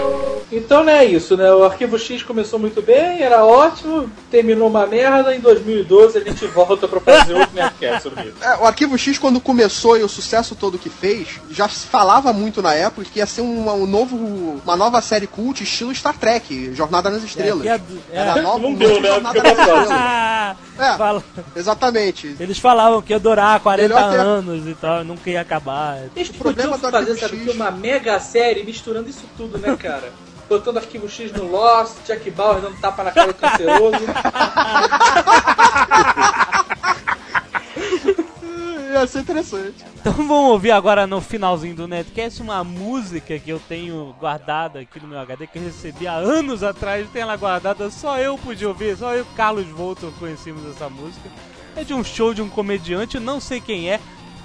Então não é isso, né? O Arquivo X começou muito bem, era ótimo, terminou uma merda, em 2012 a gente volta pra fazer outro Nerdcast sobre isso. É, o Arquivo X, quando começou e o sucesso todo que fez, já se falava muito na época que ia ser uma, um novo, uma nova série cult estilo Star Trek, Jornada nas Estrelas. É, é é. Era a nova, Não um deu, né? Jornada nas Estrelas. Ah, É. fala- Exatamente. eles falavam que ia durar 40 Melhor ter- anos e tal, nunca ia acabar. Eles O problema podiam fazer, sabe, uma mega série misturando isso tudo, né, cara? Botando Arquivo X no Lost, Jack Bauer dando tapa na cara do canceroso. Ia ser interessante. Então vamos ouvir agora no finalzinho do Netcast uma música que eu tenho guardada aqui no meu HD, que eu recebi há anos atrás, tem ela guardada, só eu pude ouvir, só eu e o Carlos Voltor conhecemos essa música. É de um show de um comediante, eu não sei quem é,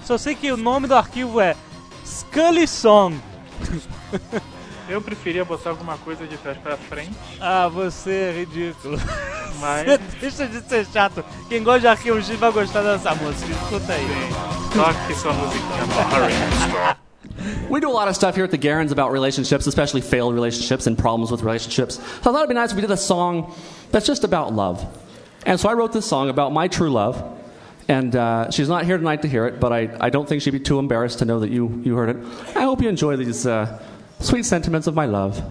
só sei que o nome do arquivo é Scully Song. Eu preferia botar alguma coisa de trás pra frente, Ah, você é ridículo. mas deixa de ser chato. Quem gosta de arquivo X vai gostar dessa música, escuta aí. toque sua musiquinha. We do a lot of stuff here at the Garens about relationships, especially failed relationships and problems with relationships. So I thought it'd be nice if we did a song that's just about love. And so I wrote this song about my true love. And uh, she's not here tonight to hear it, but I, I don't think she'd be too embarrassed to know that you, you heard it. I hope you enjoy these uh, sweet sentiments of my love.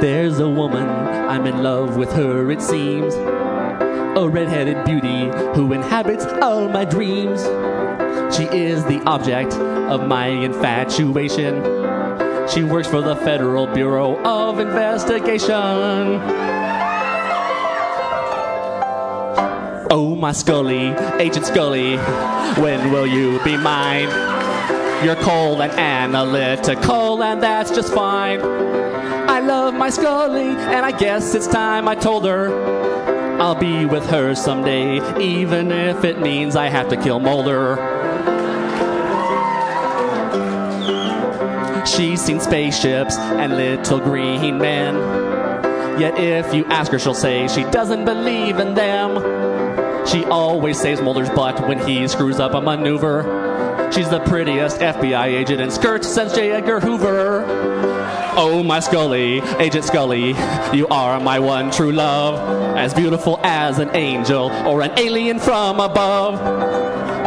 There's a woman, I'm in love with her, it seems. A red-headed beauty who inhabits all my dreams. She is the object of my infatuation. She works for the Federal Bureau of Investigation. Oh, my Scully, Agent Scully, when will you be mine? You're cold and analytical, and that's just fine. I love my Scully, and I guess it's time I told her I'll be with her someday, even if it means I have to kill Mulder. She's seen spaceships and little green men. Yet if you ask her, she'll say she doesn't believe in them. She always saves Mulder's butt when he screws up a maneuver. She's the prettiest FBI agent in skirts since J. Edgar Hoover. Oh, my Scully, Agent Scully, you are my one true love, as beautiful as an angel or an alien from above.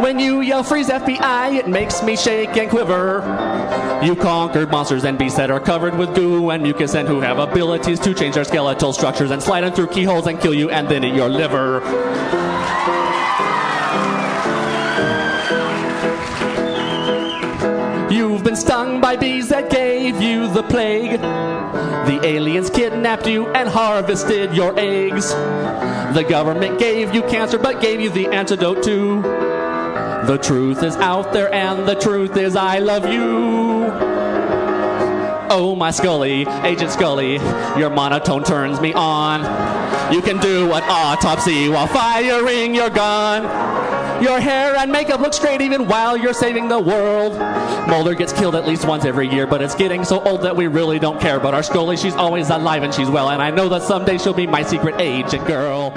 When you yell freeze FBI, it makes me shake and quiver. You conquered monsters and beasts that are covered with goo and mucus and who have abilities to change their skeletal structures and slide them through keyholes and kill you and then eat your liver. You've been stung by bees that gave you the plague. The aliens kidnapped you and harvested your eggs. The government gave you cancer but gave you the antidote too. The truth is out there and the truth is I love you. Oh, my Scully, Agent Scully, your monotone turns me on. You can do an autopsy while firing your gun. Your hair and makeup look straight even while you're saving the world. Mulder gets killed at least once every year, but it's getting so old that we really don't care. But our Scully, she's always alive and she's well, and I know that someday she'll be my secret agent girl.